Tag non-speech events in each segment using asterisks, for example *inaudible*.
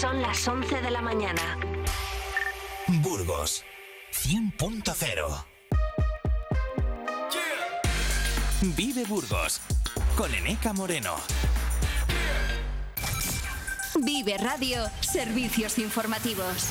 Son las 11 de la mañana. Burgos 100.0 Vive Burgos con Eneca Moreno. Vive Radio, servicios informativos.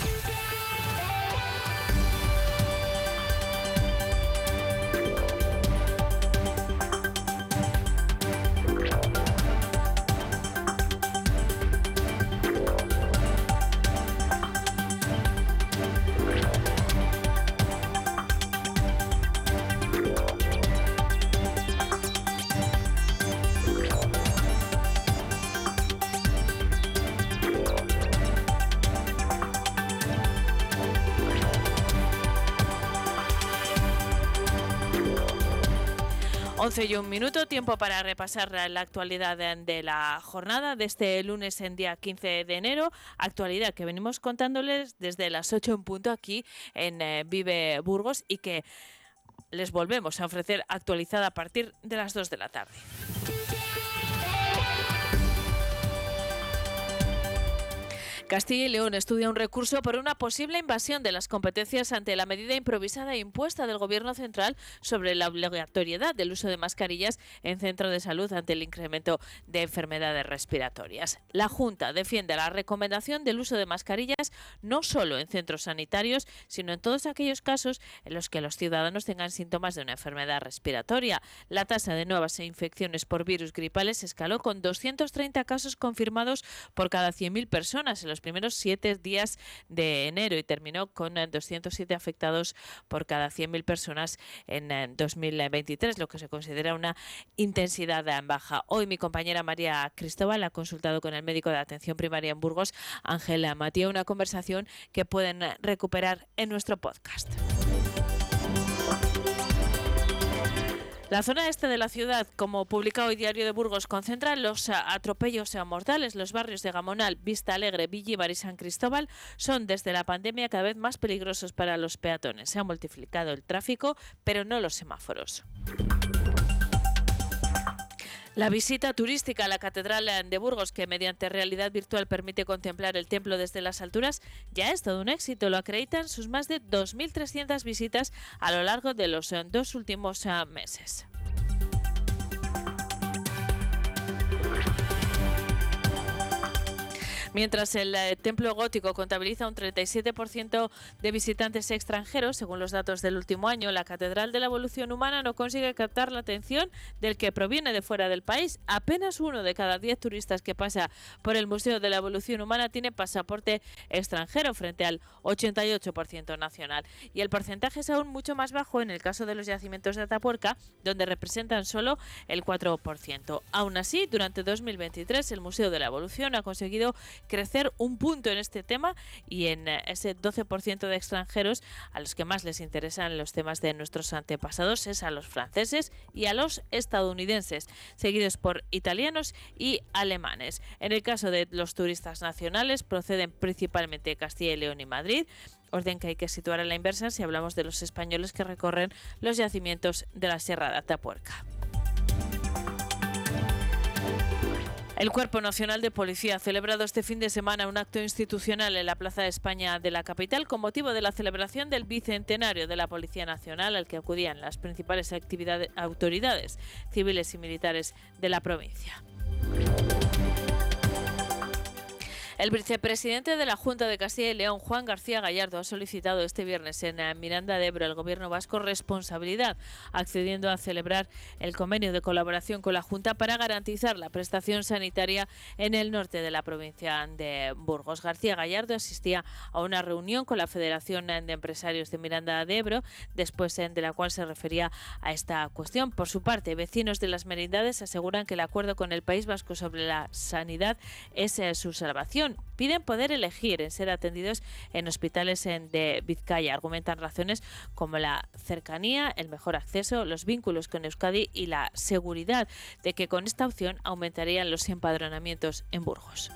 Y un minuto, tiempo para repasar la actualidad de, la jornada de este lunes en día 15 de enero. Actualidad que venimos contándoles desde las 8 en punto aquí en eh, Vive Burgos y que les volvemos a ofrecer actualizada a partir de las 2 de la tarde. Castilla y León estudia un recurso por una posible invasión de las competencias ante la medida improvisada e impuesta del Gobierno central sobre la obligatoriedad del uso de mascarillas en centros de salud ante el incremento de enfermedades respiratorias. La Junta defiende la recomendación del uso de mascarillas no solo en centros sanitarios, sino en todos aquellos casos en los que los ciudadanos tengan síntomas de una enfermedad respiratoria. La tasa de nuevas infecciones por virus gripales escaló con 230 casos confirmados por cada 100.000 personas en los primeros siete días de enero y terminó con 207 eh, afectados por cada 100.000 personas en 2023, eh, lo que se considera una intensidad baja. Hoy mi compañera María Cristóbal ha consultado con el médico de atención primaria en Burgos, Ángela Matías, una conversación que pueden recuperar en nuestro podcast. La zona este de la ciudad, como publica hoy Diario de Burgos, concentra los atropellos mortales. Los barrios de Gamonal, Vista Alegre, Villibar y San Cristóbal son desde la pandemia cada vez más peligrosos para los peatones. Se ha multiplicado el tráfico, pero no los semáforos. La visita turística a la Catedral de Burgos, que mediante realidad virtual permite contemplar el templo desde las alturas, ya es todo un éxito. Lo acreditan sus más de 2.300 visitas a lo largo de los dos últimos eh, meses. Mientras el eh, templo gótico contabiliza un 37% de visitantes extranjeros, según los datos del último año, la Catedral de la Evolución Humana no consigue captar la atención del que proviene de fuera del país. Apenas uno de cada diez turistas que pasa por el Museo de la Evolución Humana tiene pasaporte extranjero frente al 88% nacional. Y el porcentaje es aún mucho más bajo en el caso de los yacimientos de Atapuerca, donde representan solo el 4%. Aún así, durante 2023 el Museo de la Evolución ha conseguido crecer un punto en este tema y en eh, ese 12% de extranjeros a los que más les interesan los temas de nuestros antepasados es a los franceses y a los estadounidenses, seguidos por italianos y alemanes. En el caso de los turistas nacionales proceden principalmente de Castilla y León y Madrid, orden que hay que situar a la inversa si hablamos de los españoles que recorren los yacimientos de la Sierra de Atapuerca. El Cuerpo Nacional de Policía ha celebrado este fin de semana un acto institucional en la Plaza de España de la capital con motivo de la celebración del bicentenario de la Policía Nacional al que acudían las principales autoridades civiles y militares de la provincia. El vicepresidente de la Junta de Castilla y León, Juan García Gallardo, ha solicitado este viernes en Miranda de Ebro al Gobierno vasco responsabilidad, accediendo a celebrar el convenio de colaboración con la Junta para garantizar la prestación sanitaria en el norte de la provincia de Burgos. García Gallardo asistía a una reunión con la Federación de Empresarios de Miranda de Ebro, después de la cual se refería a esta cuestión. Por su parte, vecinos de las merindades aseguran que el acuerdo con el País Vasco sobre la sanidad es eh, su salvación Piden poder elegir en ser atendidos en hospitales de Vizcaya. Argumentan razones como la cercanía, el mejor acceso, los vínculos con Euskadi y la seguridad de que con esta opción aumentarían los empadronamientos en Burgos.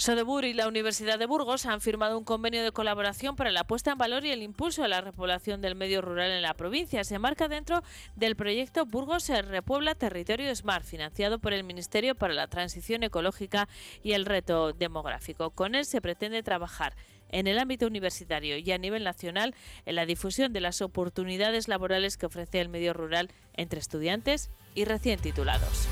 Sodebur y la Universidad de Burgos han firmado un convenio de colaboración para la puesta en valor y el impulso de la repoblación del medio rural en la provincia. Se marca dentro del proyecto Burgos Repuebla Territorio Smart, financiado por el Ministerio para la Transición Ecológica y el Reto Demográfico. Con él se pretende trabajar en el ámbito universitario y a nivel nacional en la difusión de las oportunidades laborales que ofrece el medio rural entre estudiantes y recién titulados.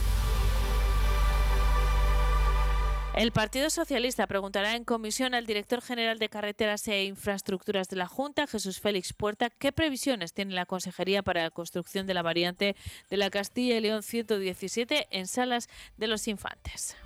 El Partido Socialista preguntará en comisión al director general de Carreteras e Infraestructuras de la Junta, Jesús Félix Puerta, qué previsiones tiene la Consejería para la construcción de la variante de la Castilla y León 117 en Salas de los Infantes.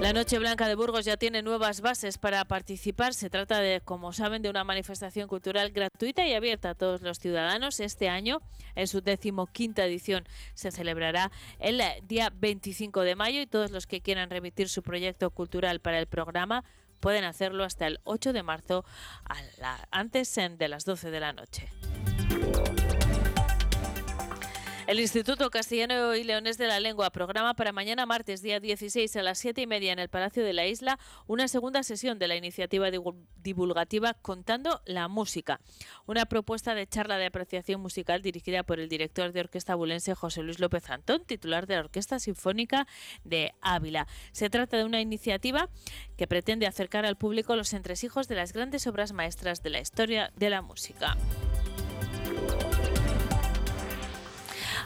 La Noche Blanca de Burgos ya tiene nuevas bases para participar. Se trata de, como saben, de una manifestación cultural gratuita y abierta a todos los ciudadanos. Este año, en su decimoquinta edición, se celebrará el día 25 de mayo y todos los que quieran remitir su proyecto cultural para el programa pueden hacerlo hasta el 8 de marzo, antes de las 12 de la noche. El Instituto Castellano y Leones de la Lengua programa para mañana martes, día 16 a las 7 y media en el Palacio de la Isla, una segunda sesión de la iniciativa divulgativa Contando la Música, una propuesta de charla de apreciación musical dirigida por el director de orquesta bulense José Luis López Antón, titular de la Orquesta Sinfónica de Ávila. Se trata de una iniciativa que pretende acercar al público los entresijos de las grandes obras maestras de la historia de la música.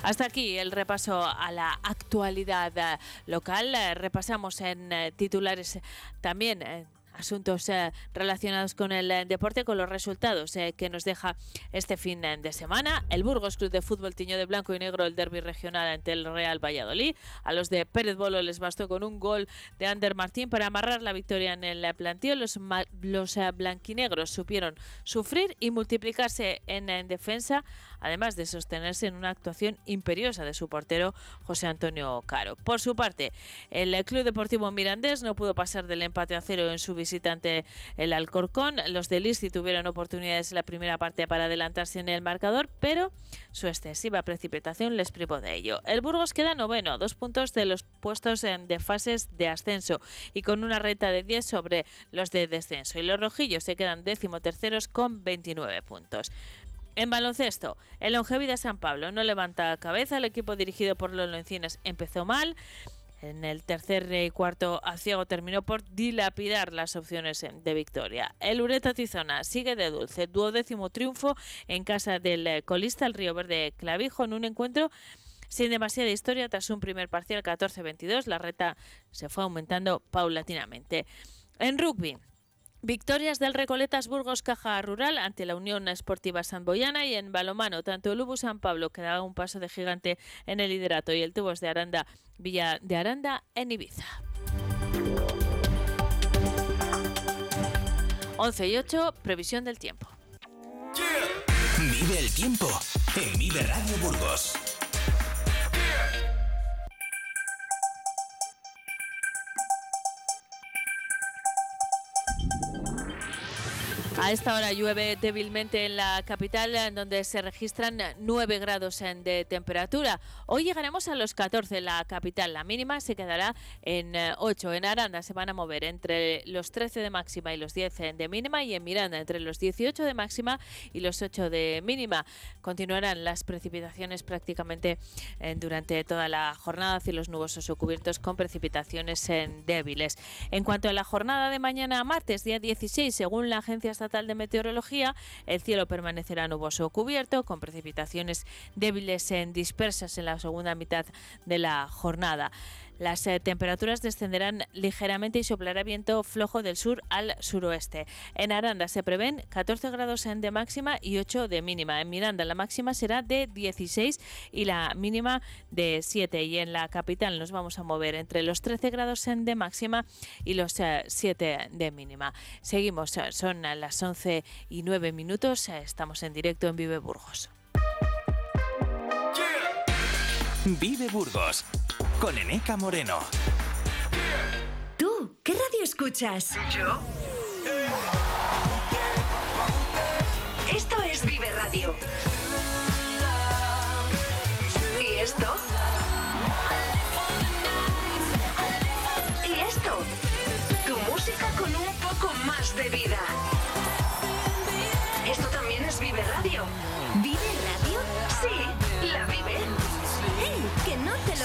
Hasta aquí el repaso a la actualidad eh, local. Eh, repasamos en eh, titulares también asuntos relacionados con el deporte, con los resultados que nos deja este fin de semana. El Burgos Club de Fútbol tiñó de blanco y negro el derby regional ante el Real Valladolid. A los de Pérez Bolo les bastó con un gol de Ander Martín para amarrar la victoria en el plantío. Los, los blanquinegros supieron sufrir y multiplicarse en, en defensa, además de sostenerse en una actuación imperiosa de su portero José Antonio Caro. Por su parte, el Club Deportivo Mirandés no pudo pasar del empate a cero en su visitante el Alcorcón. Los de Listi tuvieron oportunidades en la primera parte para adelantarse en el marcador, pero su excesiva precipitación les privó de ello. El Burgos queda noveno, dos puntos de los puestos de fases de ascenso y con una renta de 10 sobre los de descenso. Y los rojillos se quedan décimo terceros con 29 puntos. En baloncesto, el Longevida San Pablo no levanta cabeza. El equipo dirigido por los Lencines empezó mal. En el tercer y cuarto ciego terminó por dilapidar las opciones de victoria. El Ureta Tizona sigue de dulce, duodécimo triunfo en casa del eh, colista el Río Verde Clavijo en un encuentro sin demasiada historia tras un primer parcial 14-22. La reta se fue aumentando paulatinamente. En rugby, Victorias del Recoletas Burgos Caja Rural ante la Unión Esportiva Boyana y en balomano tanto el Ubu San Pablo que daba un paso de gigante en el liderato y el Tubos de Aranda Villa de Aranda en Ibiza. 11 y 8, previsión del tiempo. Vive el tiempo en Vive Radio Burgos. A esta hora llueve débilmente en la capital, en donde se registran 9 grados de temperatura. Hoy llegaremos a los 14 en la capital. La mínima se quedará en 8. En Aranda se van a mover entre los 13 de máxima y los 10 de mínima. Y en Miranda entre los 18 de máxima y los 8 de mínima. Continuarán las precipitaciones prácticamente eh, durante toda la jornada. Cielos nubosos o cubiertos con precipitaciones débiles. En cuanto a la jornada de mañana martes, día 16, según la Agencia Estatal de Meteorología, el cielo permanecerá nuboso o cubierto, con precipitaciones débiles en dispersas en la segunda mitad de la jornada. Las eh, temperaturas descenderán ligeramente y soplará viento flojo del sur al suroeste. En Aranda se prevén 14 grados de máxima y 8 de mínima. En Miranda la máxima será de 16 y la mínima de 7. Y en la capital nos vamos a mover entre los 13 grados de máxima y los 7 eh, de mínima. Seguimos, eh, son las 11 y 9 minutos. Estamos en directo en Vive Burgos. Vive Burgos con Eneca Moreno. ¿Tú qué radio escuchas? Yo. Esto es Vive Radio. ¿Y esto? ¿Y esto? Tu música con un poco más de vida.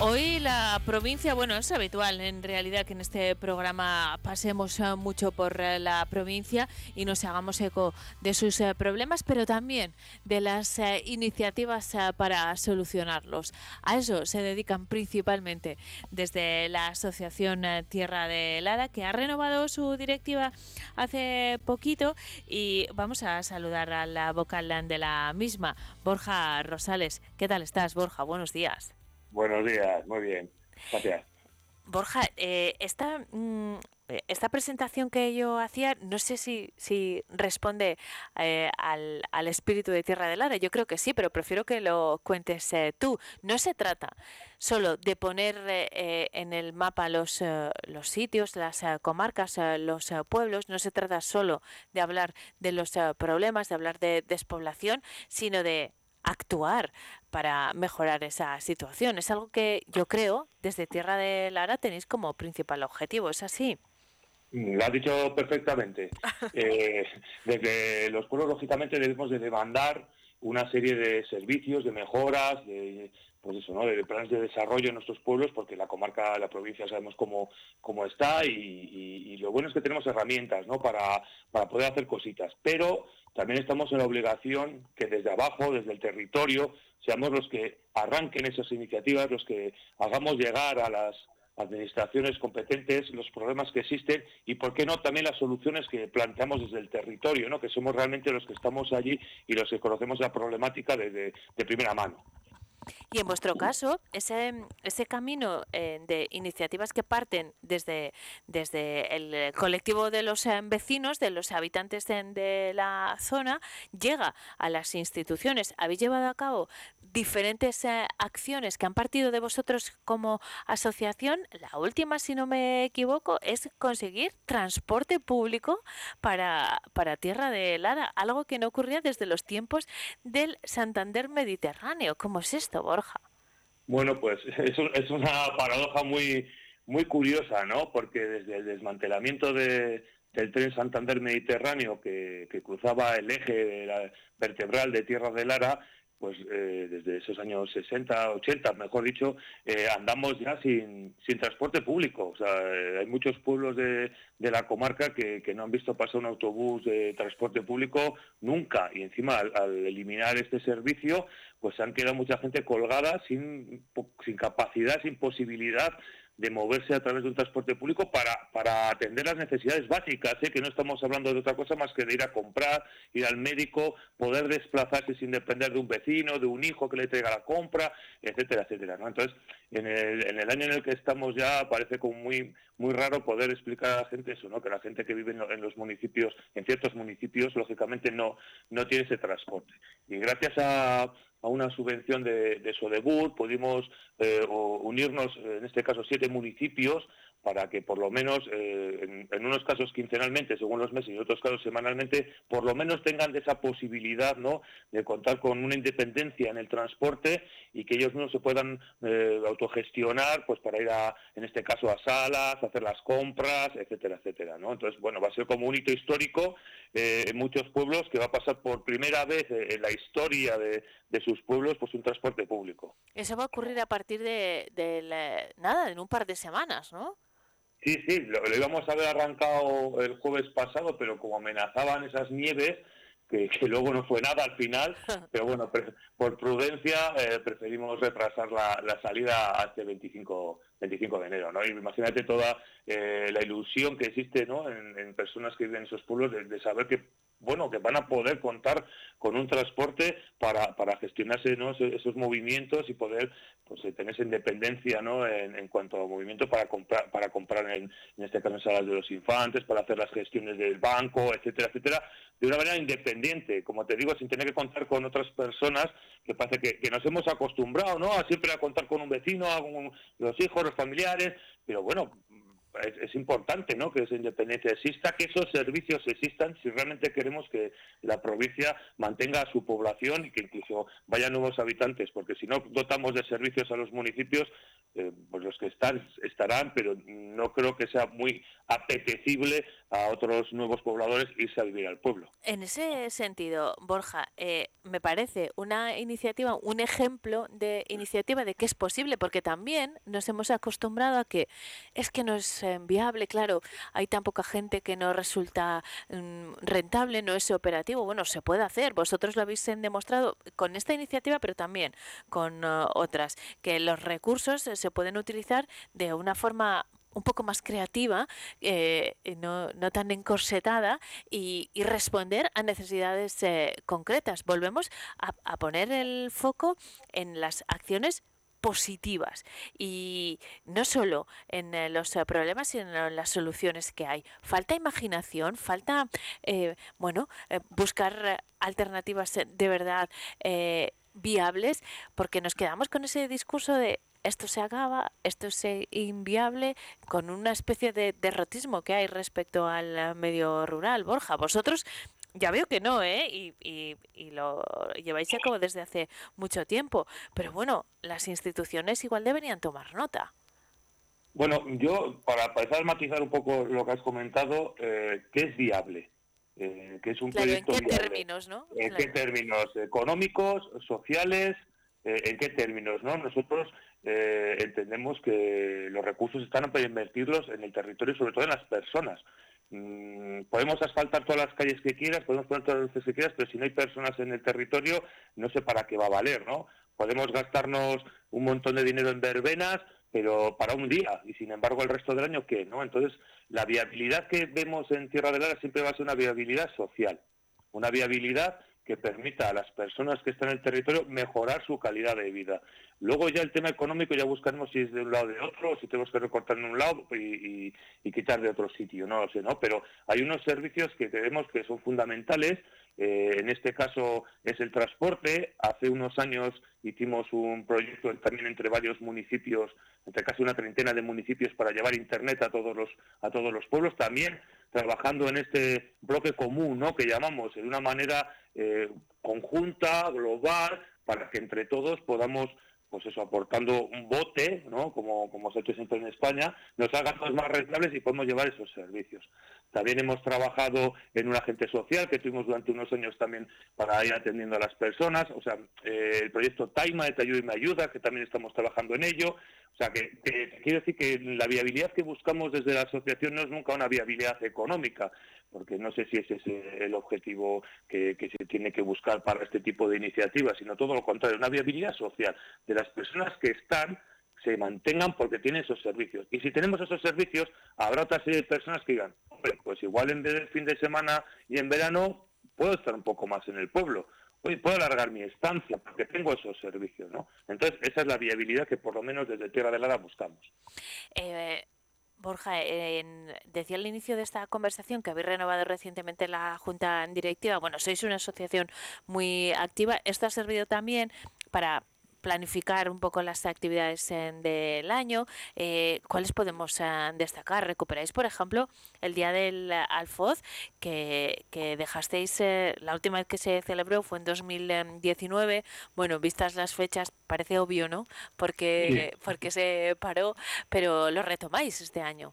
Hoy la provincia, bueno, es habitual en realidad que en este programa pasemos eh, mucho por eh, la provincia y nos hagamos eco de sus eh, problemas, pero también de las iniciativas para solucionarlos. A eso se dedican principalmente desde la Asociación Tierra de Lara, que ha renovado su directiva hace poquito y vamos a saludar a la vocal de la misma, Borja Rosales. ¿Qué tal estás, Borja? Buenos días. Buenos días, muy bien. Gracias. Borja, eh, esta, mm, esta presentación que yo hacía, no sé si, si responde eh, al, al, espíritu de Tierra del Lara. Yo creo que sí, pero prefiero que lo cuentes eh, tú. No se trata solo de poner eh, en el mapa los, eh, los sitios, las eh, comarcas, los pueblos. No se trata solo de hablar de los problemas, de hablar de despoblación, sino de actuar para mejorar esa situación. Es algo que yo creo desde Tierra de Lara tenéis como principal objetivo, ¿es así? Lo has dicho perfectamente. *laughs* eh, desde los pueblos, lógicamente, debemos de demandar una serie de servicios, de mejoras, de, pues eso, ¿no? de planes de desarrollo en nuestros pueblos, porque la comarca, la provincia sabemos cómo, cómo está y, y, y lo bueno es que tenemos herramientas ¿no? para, para poder hacer cositas. Pero también estamos en la obligación que desde abajo, desde el territorio, seamos los que arranquen esas iniciativas, los que hagamos llegar a las administraciones competentes los problemas que existen y, por qué no, también las soluciones que planteamos desde el territorio, ¿no? que somos realmente los que estamos allí y los que conocemos la problemática de, primera mano. Y en vuestro caso, ese, ese camino eh, de iniciativas que parten desde, desde el colectivo de los eh, vecinos, de los habitantes de, la zona, llega a las instituciones. Habéis llevado a cabo diferentes eh, acciones que han partido de vosotros como asociación. La última, si no me equivoco, es conseguir transporte público para, para Tierra de Lara, algo que no ocurría desde los tiempos del Santander Mediterráneo. ¿Cómo es esto, Borja? Bueno, pues *laughs* es, un, es una paradoja muy, muy curiosa, ¿no? Porque desde el desmantelamiento de, del tren Santander Mediterráneo que, que cruzaba el eje vertebral de Tierra de Lara, pues eh, desde esos años 60, 80, mejor dicho, eh, andamos ya sin, sin transporte público. Eh, hay muchos pueblos de, de la comarca que, no han visto pasar un autobús de transporte público nunca. Y encima, al, al, eliminar este servicio, pues han quedado mucha gente colgada sin, sin capacidad, sin posibilidad de moverse a través de un transporte público para, para atender las necesidades básicas, ¿eh? que no estamos hablando de otra cosa más que de ir a comprar, ir al médico, poder desplazarse sin depender de un vecino, de un hijo que le traiga la compra, etcétera, etcétera. Entonces, en el, en el año en el que estamos ya parece como muy, muy raro poder explicar a la gente eso, ¿no? que la gente que vive en los municipios, en ciertos municipios, lógicamente no, no tiene ese transporte. Y gracias a, a una subvención de, de Sodebur, pudimos eh, unirnos, en este caso, siete municipios para que por lo menos, eh, en, unos casos quincenalmente, según los meses, y en otros casos semanalmente, por lo menos tengan esa posibilidad ¿no? de contar con una independencia en el transporte y que ellos no se puedan eh, autogestionar pues para ir a, en este caso, a salas, hacer las compras, etcétera, etcétera. ¿no? Entonces, bueno, va a ser como un hito histórico eh, en muchos pueblos que va a pasar por primera vez en la historia de, sus pueblos pues un transporte público. Eso va a ocurrir a partir de, nada, en un par de semanas, ¿no? Sí, sí, lo, lo, íbamos a haber arrancado el jueves pasado, pero como amenazaban esas nieves, que, que luego no fue nada al final, *laughs* pero bueno, pre, por prudencia eh, preferimos retrasar la, la, salida hasta el 25 25 de enero, ¿no? imagínate toda eh, la ilusión que existe, ¿no? En, personas que viven en esos pueblos de saber que bueno, que van a poder contar con un transporte para, para gestionarse esos, movimientos y poder pues, eh, tener esa independencia ¿no? en, cuanto a movimiento para comprar, para comprar en, este caso en salas de los infantes, para hacer las gestiones del banco, etcétera, etcétera, de una manera independiente, como te digo, sin tener que contar con otras personas que parece que, nos hemos acostumbrado ¿no? a siempre a contar con un vecino, con los hijos, los familiares, pero bueno, es, importante ¿no? que esa independencia exista, que esos servicios existan si realmente queremos que la provincia mantenga a su población y que incluso vayan nuevos habitantes, porque si no dotamos de servicios a los municipios, eh, pues los que están estarán, pero no creo que sea muy apetecible a otros nuevos pobladores irse a vivir al pueblo. En ese sentido, Borja, eh, me parece una iniciativa, un ejemplo de iniciativa de que es posible, porque también nos hemos acostumbrado a que es que no es eh, viable, claro, hay tan poca gente que no resulta mm, rentable, no es operativo. Bueno, se puede hacer, vosotros lo habéis demostrado con esta iniciativa, pero también con otras, que los recursos se pueden utilizar de una forma un poco más creativa, eh, no, no, tan encorsetada y, responder a necesidades eh, concretas. Volvemos a, poner el foco en las acciones positivas y no solo en eh, los problemas sino en las soluciones que hay. Falta imaginación, falta bueno buscar alternativas de verdad viables porque nos quedamos con ese discurso de esto se acaba, esto es inviable, con una especie de derrotismo que hay respecto al medio rural. Borja, vosotros ya veo que no, ¿eh? Y, y, lo lleváis a cabo desde hace mucho tiempo. Pero bueno, las instituciones igual deberían tomar nota. Bueno, yo, para empezar a matizar un poco lo que has comentado, eh, ¿qué es viable? Eh, ¿Qué es un proyecto ¿En qué términos, no? ¿En qué términos? ¿Económicos, sociales? Eh, ¿En qué términos, no? Nosotros eh, entendemos que los recursos están para invertirlos en el territorio sobre todo en las personas. Mm, podemos asfaltar todas las calles que quieras, podemos poner todas las luces que quieras, pero si no hay personas en el territorio, no sé para qué va a valer, ¿no? Podemos gastarnos un montón de dinero en verbenas, pero para un día, y sin embargo el resto del año, ¿qué? ¿no? Entonces, la viabilidad que vemos en Tierra del Lara siempre va a ser una viabilidad social, una viabilidad que permita a las personas que están en el territorio mejorar su calidad de vida. Luego ya el tema económico ya buscaremos si es de un lado o de otro, si tenemos que recortar en un lado y, quitar de otro sitio, no lo sé, ¿no? Pero hay unos servicios que creemos que son fundamentales, eh, en este caso es el transporte. Hace unos años hicimos un proyecto también entre varios municipios, entre casi una treintena de municipios para llevar internet a todos los a todos los pueblos. También trabajando en este bloque común, ¿no? Que llamamos de una manera eh, conjunta, global, para que entre todos podamos pues eso, aportando un bote, ¿no? como, como se ha hecho siempre en España, nos haga cosas más rentables y podemos llevar esos servicios. También hemos trabajado en un agente social que tuvimos durante unos años también para ir atendiendo a las personas, o sea, eh, el proyecto Taima de Te Ayuda y Me Ayuda, que también estamos trabajando en ello. O sea, que quiero decir que la viabilidad que buscamos desde la asociación no es nunca una viabilidad económica, porque no sé si ese es el objetivo que, se tiene que buscar para este tipo de iniciativas, sino todo lo contrario, una viabilidad social de las personas que están se mantengan porque tienen esos servicios. Y si tenemos esos servicios, habrá otra serie de personas que digan, pues igual en vez fin de semana y en verano puedo estar un poco más en el pueblo. Hoy puedo alargar mi estancia porque tengo esos servicios, ¿no? Entonces, esa es la viabilidad que por lo menos desde Tierra de Lara buscamos. Eh, Borja, decía al inicio de esta conversación que habéis renovado recientemente la Junta Directiva. Bueno, sois una asociación muy activa. Esto ha servido también para planificar un poco las actividades del año. Eh, ¿Cuáles podemos eh, destacar? ¿Recuperáis, por ejemplo, el Día del Alfoz, que, dejasteis, eh, la última vez que se celebró fue en 2019? Bueno, vistas las fechas, parece obvio, ¿no? Porque, porque se paró, pero lo retomáis este año.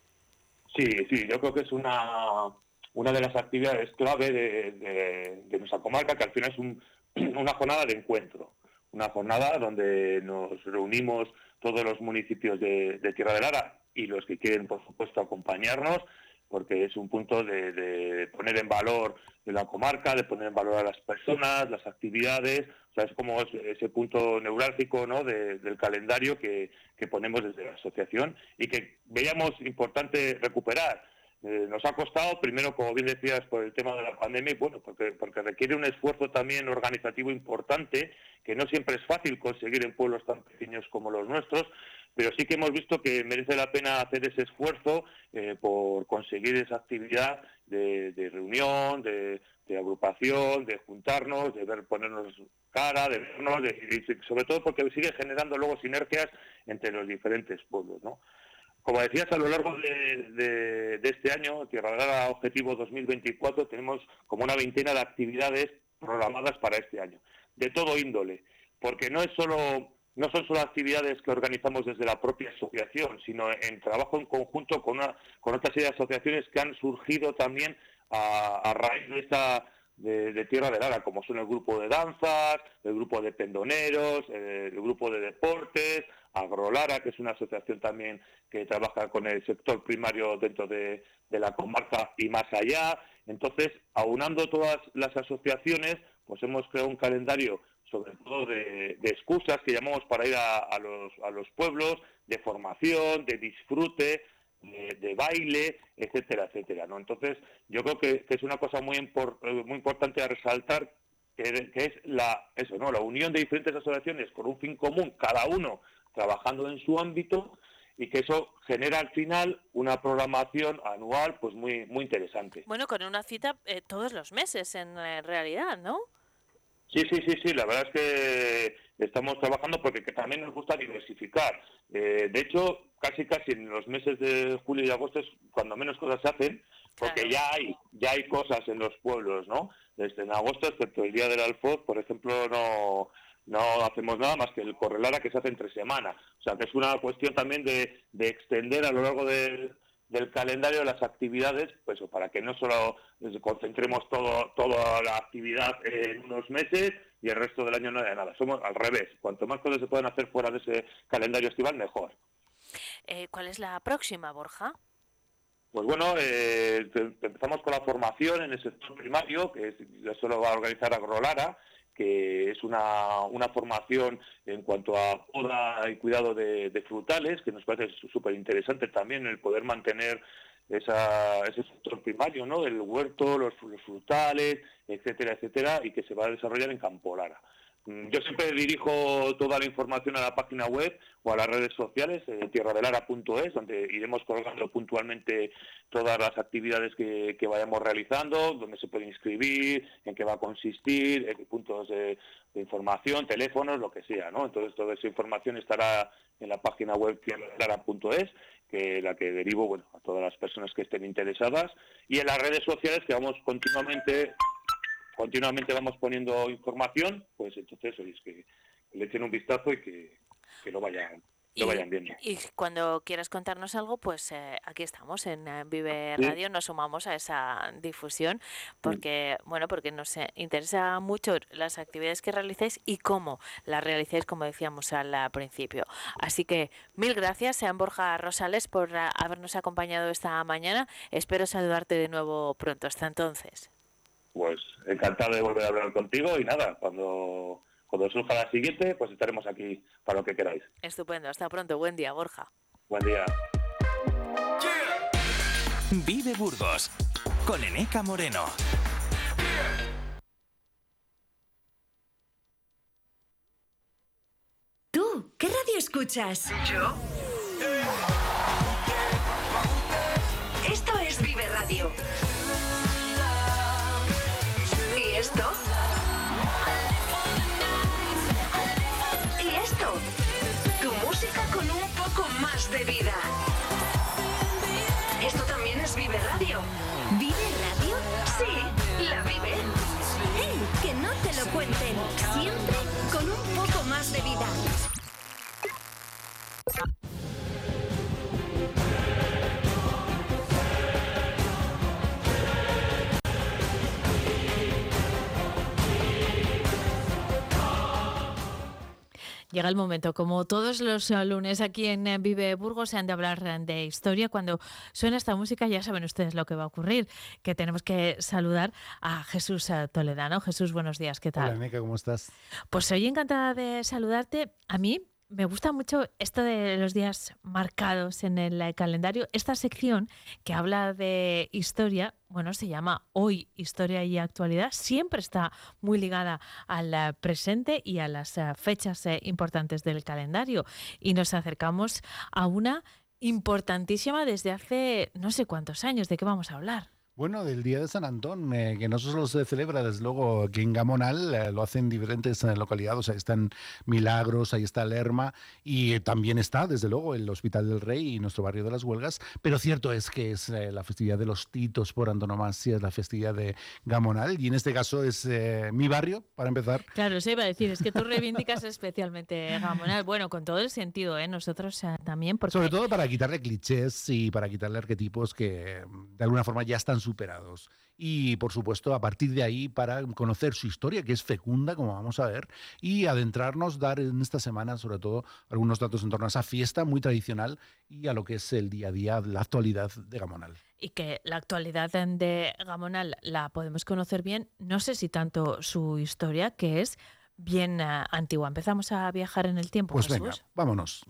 Sí, sí, yo creo que es una, una de las actividades clave de, de, nuestra comarca, que al final es un, *clears throat* una jornada de encuentro una jornada donde nos reunimos todos los municipios de, Tierra de Lara y los que quieren, por supuesto, acompañarnos porque es un punto de, poner en valor la comarca, de poner en valor a las personas, las actividades, o sea, es como ese punto neurálgico ¿no? del calendario que, que ponemos desde la asociación y que veíamos importante recuperar. Eh, nos ha costado, primero, como bien decías, por el tema de la pandemia, y bueno, porque, porque requiere un esfuerzo también organizativo importante, que no siempre es fácil conseguir en pueblos tan pequeños como los nuestros, pero sí que hemos visto que merece la pena hacer ese esfuerzo eh, por conseguir esa actividad de, reunión, de, agrupación, de juntarnos, de ver, ponernos cara, de vernos, y sobre todo porque sigue generando luego sinergias entre los diferentes pueblos, ¿no? Como decías, a lo largo de, este año, Tierra Lara Objetivo 2024, tenemos como una veintena de actividades programadas para este año, de todo índole, porque no es solo no son solo actividades que organizamos desde la propia asociación, sino en trabajo en conjunto con, una, con otra serie de asociaciones que han surgido también a, raíz de esta de, Tierra de Lara, como son el grupo de danzas, el grupo de pendoneros, el grupo de deportes, Agrolara, que es una asociación también que trabaja con el sector primario dentro de, la comarca y más allá. Entonces, aunando todas las asociaciones, pues hemos creado un calendario sobre todo de, excusas que llamamos para ir a, los, pueblos, de formación, de disfrute, de, baile, etcétera, etcétera. ¿no? Entonces, yo creo que, es una cosa muy, muy importante a resaltar que, es la, eso, ¿no? la unión de diferentes asociaciones con un fin común, cada uno trabajando en su ámbito y que eso genera al final una programación anual pues muy muy interesante. Bueno, con una cita eh, todos los meses en eh, realidad, ¿no? Sí, sí, sí, sí, la verdad es que estamos trabajando porque también nos gusta diversificar. Eh, de hecho, casi casi en los meses de julio y agosto es cuando menos cosas se hacen, porque ya hay ya hay cosas en los pueblos, ¿no? Desde en agosto, excepto el día del Alfoz, por ejemplo, no no hacemos nada más que el correlara que se hace entre semana. O sea, que es una cuestión también de, extender a lo largo del, calendario las actividades, pues para que no solo concentremos todo, toda la actividad en unos meses y el resto del año no haya nada. Somos al revés. Cuanto más cosas se pueden hacer fuera de ese calendario estival, mejor. Eh, ¿Cuál es la próxima, Borja? Pues bueno, eh, empezamos con la formación en el sector primario, que eso lo va a organizar Agrolara, que es una, una formación en cuanto a poda y cuidado de, frutales, que nos parece súper interesante también el poder mantener ese sector primario, ¿no? El huerto, los, frutales, etcétera, etcétera, y que se va a desarrollar en Campo Lara. Mm, yo siempre dirijo toda la información a la página web o a las redes sociales, eh, tierradelara.es, donde iremos colgando puntualmente todas las actividades que, vayamos realizando, donde se puede inscribir, en qué va a consistir, en qué puntos de, información, teléfonos, lo que sea. Entonces toda esa información estará en la página web tierradelara.es, que la que derivo, bueno, a todas las personas que estén interesadas, y en las redes sociales que vamos continuamente continuamente vamos poniendo información, pues entonces es que, le echen un vistazo y que, lo vayan lo vayan viendo. Y cuando quieras contarnos algo, pues eh, aquí estamos en eh, Vive Radio, nos sumamos a esa difusión porque, bueno, porque nos eh, interesa mucho las actividades que realicéis y cómo las realicéis, como decíamos al principio. Así que mil gracias, sean Borja Rosales, por habernos acompañado esta mañana. Espero saludarte de nuevo pronto. Hasta entonces pues encantado de volver a hablar contigo y nada, cuando, cuando surja la siguiente, pues estaremos aquí para lo que queráis. Estupendo, hasta pronto, buen día, Borja. Buen día. Vive Burgos con Eneca Moreno. ¿Tú qué radio escuchas? Yo. Esto es Vive Radio. De vida. Llega el momento, como todos los lunes aquí en Vive Burgos, se han de hablar de historia. Cuando suena esta música ya saben ustedes lo que va a ocurrir, que tenemos que saludar a Jesús eh, Toledano. Jesús, buenos días, ¿qué tal? Hola, Neca, ¿cómo estás? Pues soy encantada de saludarte. A mí me gusta mucho esto de los días marcados en el eh, calendario. Esta sección que habla de historia, bueno, se llama Hoy Historia y Actualidad, siempre está muy ligada al eh, presente y a las eh, fechas importantes del calendario. Y nos acercamos a una importantísima desde hace no sé cuántos años. ¿De qué vamos a hablar? Bueno, del Día de San Antón, eh, que no solo se celebra, desde luego, aquí en Gamonal, eh, lo hacen diferentes eh, localidades. Ahí están Milagros, ahí está Lerma y también está, desde luego, el Hospital del Rey y nuestro barrio de las Huelgas. Pero cierto es que es la festividad de los Titos por antonomasia, es la festividad de Gamonal y en este caso es mi barrio, para empezar. Claro, se iba a decir, es que tú reivindicas *laughs* especialmente Gamonal. Bueno, con todo el sentido, ¿eh? nosotros también. Porque... Sobre todo para quitarle clichés y para quitarle arquetipos que de alguna forma ya están superados. Y por supuesto, a partir de ahí, para conocer su historia, que es fecunda, como vamos a ver, y adentrarnos, dar en esta semana, sobre todo, algunos datos en torno a esa fiesta muy tradicional y a lo que es el día a día, la actualidad de Gamonal. Y que la actualidad de Gamonal la podemos conocer bien, no sé si tanto su historia, que es bien uh, antigua. Empezamos a viajar en el tiempo. Pues Jesús? venga, vámonos.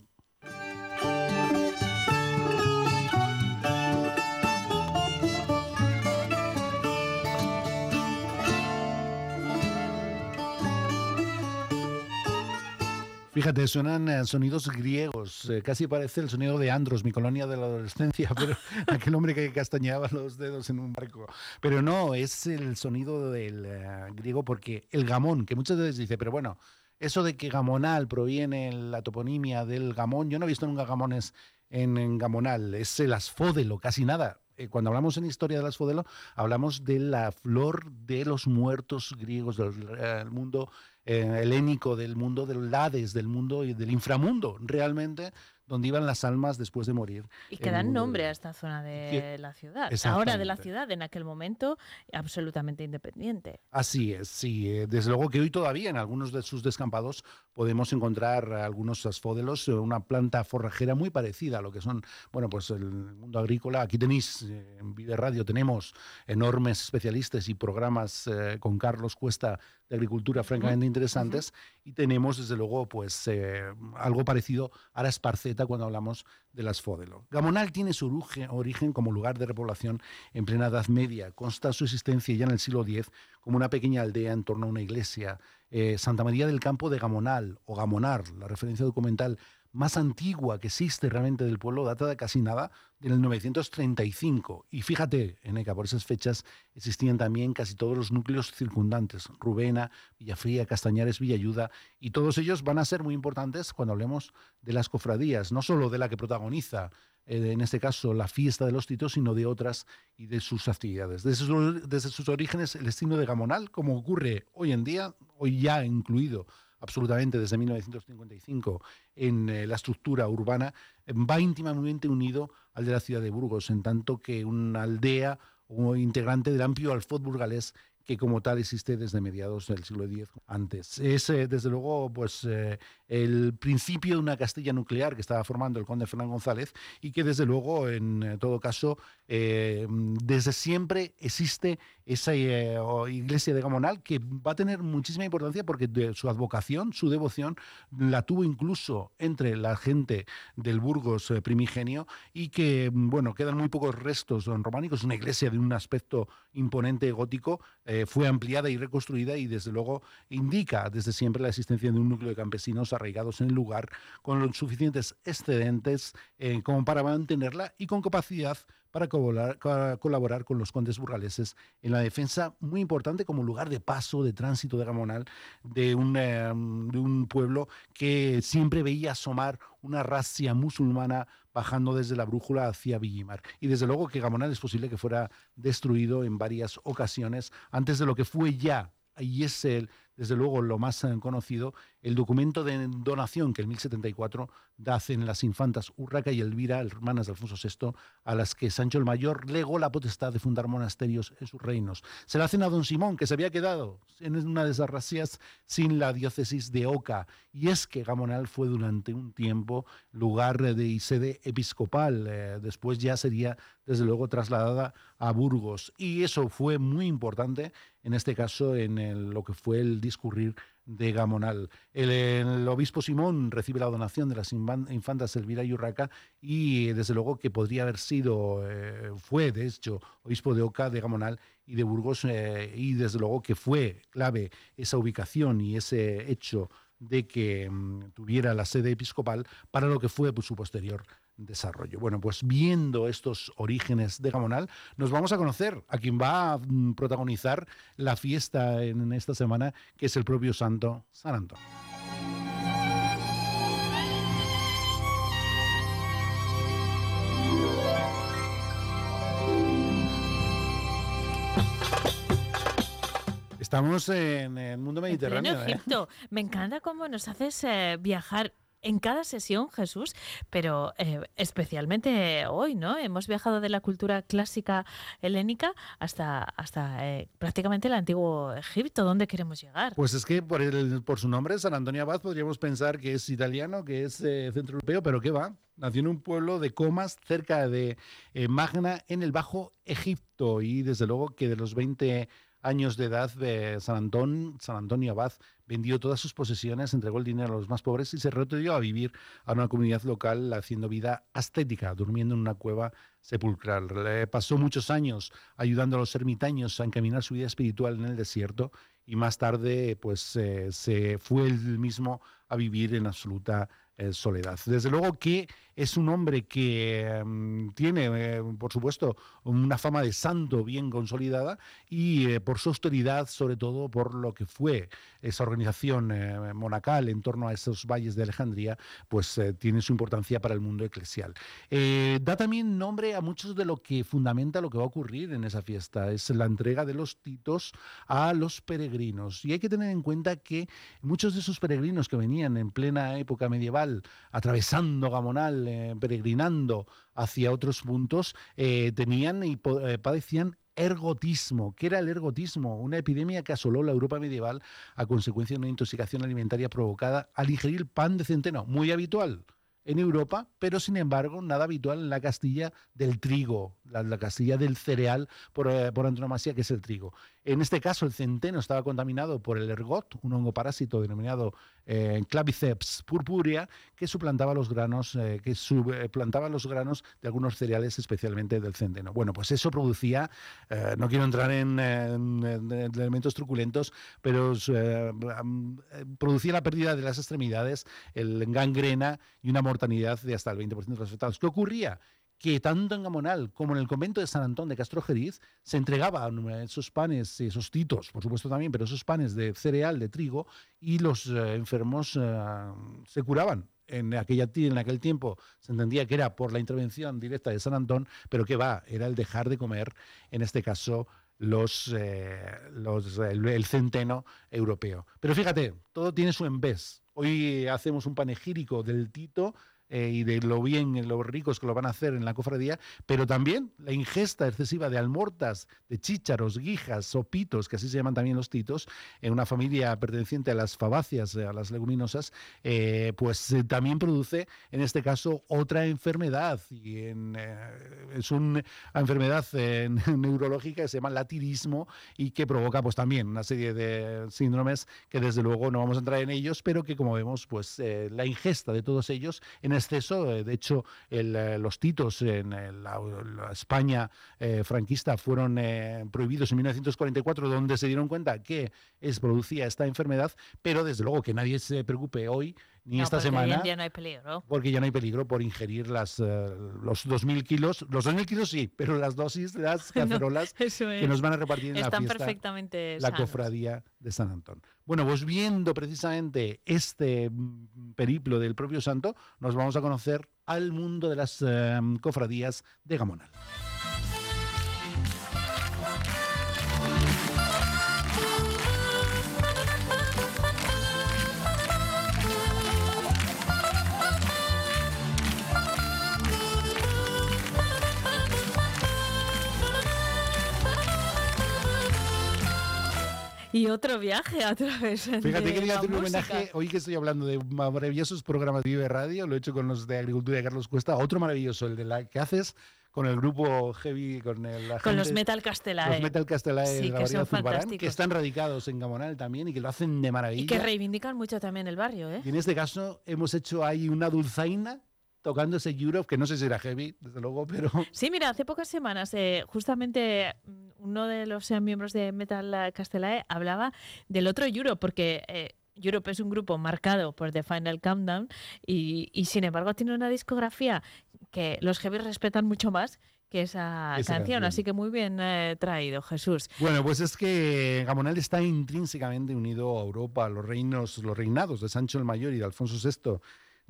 Fíjate, suenan eh, sonidos griegos, eh, casi parece el sonido de Andros, mi colonia de la adolescencia, *laughs* pero aquel hombre que castañeaba los dedos en un barco. Pero no, es el sonido del eh, griego porque el gamón, que muchas veces dice, pero bueno, eso de que gamonal proviene la toponimia del gamón, yo no he visto nunca gamones en, en gamonal, es el asfódelo, casi nada cuando hablamos en historia del asfodelo, hablamos de la flor de los muertos griegos del mundo eh, helénico, del mundo del Hades, del mundo y del inframundo, realmente donde iban las almas después de morir. Y que dan nombre a esta zona de la ciudad. Ahora de la ciudad, en aquel momento absolutamente independiente. Así es, sí. Eh, desde luego que hoy todavía en algunos de sus descampados podemos encontrar algunos asfódelos, eh, una planta forrajera muy parecida a lo que son, bueno, pues el mundo agrícola. Aquí tenéis, en Vive Radio tenemos enormes especialistas y programas con Carlos Cuesta de agricultura francamente interesantes y tenemos desde luego pues eh, algo parecido a la esparceta cuando hablamos del asfódelo. Gamonal tiene su origen como lugar de repoblación en plena Edad Media. Consta su existencia ya en el siglo X como una pequeña aldea en torno a una iglesia. Eh, Santa María del Campo de Gamonal o Gamonar, la referencia documental más antigua que existe realmente del pueblo data de casi nada del 935. Y fíjate, Eneca, por esas fechas existían también casi todos los núcleos circundantes, Rubena, Villafría, Castañares, Villayuda, y todos ellos van a ser muy importantes cuando hablemos de las cofradías, no solo de la que protagoniza eh, en este caso la fiesta de los titos, sino de otras y de sus actividades. Desde, desde sus orígenes, el destino de Gamonal, como ocurre hoy en día, hoy ya incluido absolutamente desde 1955 en eh, la estructura urbana, va íntimamente unido al de la ciudad de Burgos, en tanto que una aldea o integrante del amplio alfoz burgalés que como tal existe desde mediados del siglo X antes. Es, eh, desde luego, pues eh, el principio de una Castilla nuclear que estaba formando el conde Fernán González y que desde luego, en todo caso, desde siempre existe esa iglesia de Gamonal que va a tener muchísima importancia porque su advocación, su devoción, la tuvo incluso entre la gente del Burgos eh, primigenio y que, bueno, quedan muy pocos restos románicos. Una iglesia de un aspecto imponente gótico eh, fue ampliada y reconstruida y desde luego indica desde siempre la existencia de un núcleo de campesinos arraigados en el lugar con los suficientes excedentes eh, como para mantenerla y con capacidad para colaborar, con los condes burgaleses en la defensa muy importante como lugar de paso, de tránsito de Gamonal, de un, em, de un pueblo que siempre veía asomar una racia musulmana bajando desde la brújula hacia Villimar. Y desde luego que Gamonal es posible que fuera destruido en varias ocasiones antes de lo que fue ya, y es el, desde luego lo más eh, conocido, el documento de donación que en 1074 hacen las infantas Urraca y Elvira, hermanas de Alfonso VI, a las que Sancho el Mayor legó la potestad de fundar monasterios en sus reinos. Se la hacen a don Simón, que se había quedado en una de esas razías sin la diócesis de Oca. Y es que Gamonal fue durante un tiempo lugar de sede episcopal. Eh, después ya sería, desde luego, trasladada a Burgos. Y eso fue muy importante, en este caso, en lo que fue el discurrir de Gamonal. El, obispo Simón recibe la donación de las infantas Elvira y Urraca y desde luego que podría haber sido, eh, fue de hecho obispo de Oca, de Gamonal y de Burgos eh, y desde luego que fue clave esa ubicación y ese hecho de que mm, tuviera la sede episcopal para lo que fue pues, su posterior desarrollo. Bueno, pues viendo estos orígenes de Gamonal, nos vamos a conocer a quien va a mm, protagonizar la fiesta en esta semana, que es el propio santo San Antonio. Estamos en el mundo mediterráneo. En ¿eh? Egipto. Me encanta cómo nos haces eh, viajar en cada sesión, Jesús, pero eh, especialmente hoy, ¿no? Hemos viajado de la cultura clásica helénica hasta, hasta eh, prácticamente el antiguo Egipto. ¿Dónde queremos llegar? Pues es que por, el, por su nombre, San Antonio Abad, podríamos pensar que es italiano, que es eh, centroeuropeo, pero ¿qué va? Nació en un pueblo de Comas, cerca de Magna, en el Bajo Egipto, y desde luego que de los 20 años de edad de San, Antón, San Antonio Abad vendió todas sus posesiones, entregó el dinero a los más pobres y se retiró a vivir a una comunidad local haciendo vida ascética, durmiendo en una cueva sepulcral. Pasó muchos años ayudando a los ermitaños a encaminar su vida espiritual en el desierto y más tarde pues eh, se fue él mismo a vivir en absoluta eh, soledad. Desde luego que es un hombre que mm, tiene, eh, por supuesto, una fama de santo bien consolidada y eh, por su austeridad, sobre todo por lo que fue esa organización eh, monacal en torno a esos valles de Alejandría, pues tiene su importancia para el mundo eclesial. da también nombre a muchos de lo que fundamenta lo que va a ocurrir en esa fiesta, es la entrega de los titos a los peregrinos. Y hay que tener en cuenta que muchos de esos peregrinos que venían en plena época medieval, atravesando Gamonal, eh, peregrinando hacia otros puntos, eh, tenían y eh, padecían ergotismo. ¿Qué era el ergotismo? Una epidemia que asoló la Europa medieval a consecuencia de una intoxicación alimentaria provocada al ingerir pan de centeno, muy habitual en Europa, pero sin embargo nada habitual en la Castilla del trigo, la, Castilla del cereal por, por antonomasia, que es el trigo. En este caso, el centeno estaba contaminado por el ergot, un hongo parásito denominado eh, Claviceps purpurea, que suplantaba los granos, eh, que suplantaba los granos de algunos cereales, especialmente del centeno. Bueno, pues eso producía, eh, no quiero entrar en, elementos truculentos, pero producía la pérdida de las extremidades, el gangrena y una mortalidad de hasta el 20% de los afectados. ¿Qué ocurría? Que tanto en Gamonal como en el convento de San Antón de Castrojeriz se entregaban esos panes, esos titos, por supuesto también, pero esos panes de cereal, de trigo, y los eh, enfermos eh, se curaban. En, aquella, en aquel tiempo se entendía que era por la intervención directa de San Antón, pero que va, era el dejar de comer, en este caso, los, eh, los el, centeno europeo. Pero fíjate, todo tiene su envés. Hoy hacemos un panegírico del Tito, eh, y de lo bien, los ricos que lo van a hacer en la cofradía, pero también la ingesta excesiva de almortas, de chícharos, guijas, sopitos, que así se llaman también los titos, en una familia perteneciente a las fabáceas, a las leguminosas, eh, pues eh, también produce, en este caso, otra enfermedad. Y es una enfermedad *laughs* neurológica que se llama latirismo y que provoca pues también una serie de síndromes que desde luego no vamos a entrar en ellos, pero que como vemos, pues la ingesta de todos ellos en exceso. Eh, de hecho, eh, los titos en la, España eh, franquista fueron prohibidos en 1944, donde se dieron cuenta que es, producía esta enfermedad, pero desde luego que nadie se preocupe hoy ni esta semana. no hay peligro. Porque ya no hay peligro por ingerir las, los 2.000 kilos. Los 2.000 kilos sí, pero las dosis, las *laughs* cacerolas que nos van a repartir en la fiesta. perfectamente La cofradía de San Antón. Bueno, pues viendo precisamente este mm, periplo del propio santo, nos vamos a conocer al mundo de las em, cofradías de Gamonal. Y otro viaje a través Fíjate de que quería hacer un homenaje, hoy que estoy hablando de maravillosos programas de Vive Radio, lo he hecho con los de Agricultura de Carlos Cuesta, otro maravilloso, el de la que haces con el grupo Heavy, con el, la Con los gente- Metal Castelae. los Metal Castelae Sí, de la que son Zurbarán, que están radicados en Gamonal también y que lo hacen de maravilla. Y que reivindican mucho también el barrio, ¿eh? Y en este caso hemos hecho ahí una dulzaina tocando ese Europe, que no sé si era heavy, desde luego, pero Sí, mira, hace pocas semanas, eh, justamente mm, uno de los eh, miembros de Metal eh, Castelae hablaba del otro Europe, porque eh, Europe es un grupo marcado por The Final Countdown y, y, sin embargo tiene una discografía que los heavy respetan mucho más que esa, Esa canción. canción. Así que muy bien eh, traído, Jesús. Bueno, pues es que Gamonal está intrínsecamente unido a Europa, a los reinos, los reinados de Sancho el Mayor y de Alfonso VI,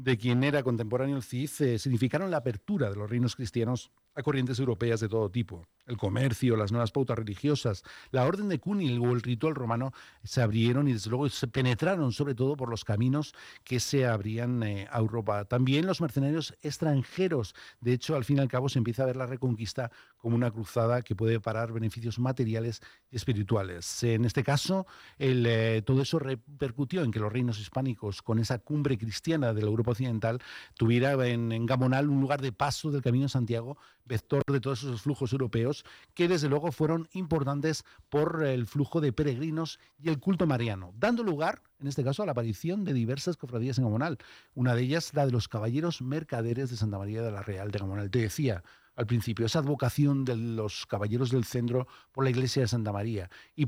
de quien era contemporáneo el Cid, significaron la apertura de los reinos cristianos a corrientes europeas de todo tipo. El comercio, las nuevas pautas religiosas, la orden de Cunil o el ritual romano se abrieron y desde luego se penetraron sobre todo por los caminos que se abrían eh, a Europa. También los mercenarios extranjeros. De hecho, al fin y al cabo se empieza a ver la reconquista como una cruzada que puede parar beneficios materiales y espirituales. En este caso, eh, todo eso repercutió en que los reinos hispánicos, con esa cumbre cristiana de la Europa Occidental, tuviera en, en Gamonal un lugar de paso del Camino de Santiago, vector de todos esos flujos europeos, que desde luego fueron importantes por el flujo de peregrinos y el culto mariano, dando lugar, en este caso, a la aparición de diversas cofradías en Gamonal. Una de ellas, la de los caballeros mercaderes de Santa María de la Real de Gamonal. Te decía, al principio, esa advocación de los caballeros del centro por la iglesia de Santa María. Y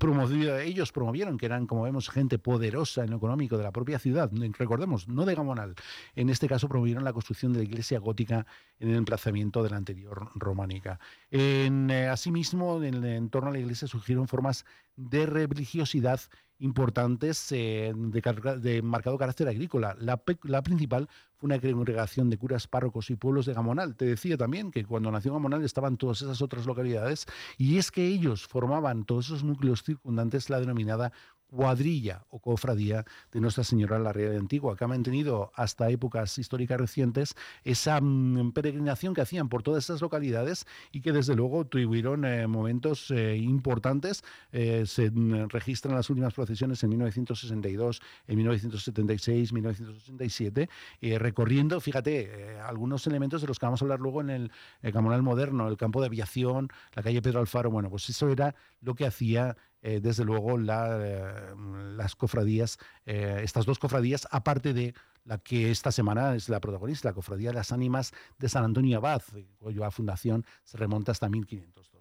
ellos promovieron, que eran, como vemos, gente poderosa en lo económico de la propia ciudad, recordemos, no de Gamonal. En este caso, promovieron la construcción de la iglesia gótica en el emplazamiento de la anterior románica. En, eh, asimismo, en el entorno a la iglesia surgieron formas de religiosidad importantes eh, de, de marcado carácter agrícola. La, la principal fue una congregación de curas, párrocos y pueblos de Gamonal. Te decía también que cuando nació Gamonal estaban todas esas otras localidades y es que ellos formaban todos esos núcleos circundantes la denominada cuadrilla o cofradía de Nuestra Señora la Real Antigua, que ha mantenido hasta épocas históricas recientes esa mm, peregrinación que hacían por todas esas localidades y que desde luego tuvieron eh, momentos eh, importantes. Eh, se mm, registran las últimas procesiones en 1962, en 1976, 1987, eh, recorriendo, fíjate, algunos elementos de los que vamos a hablar luego en el, eh, Gamonal moderno, el campo de aviación, la calle Pedro Alfaro, bueno, pues eso era lo que hacía eh, desde luego eh, las cofradías, eh, estas dos cofradías, aparte de la que esta semana es la protagonista, la cofradía de las ánimas de San Antonio Abad, cuya fundación se remonta hasta 1502.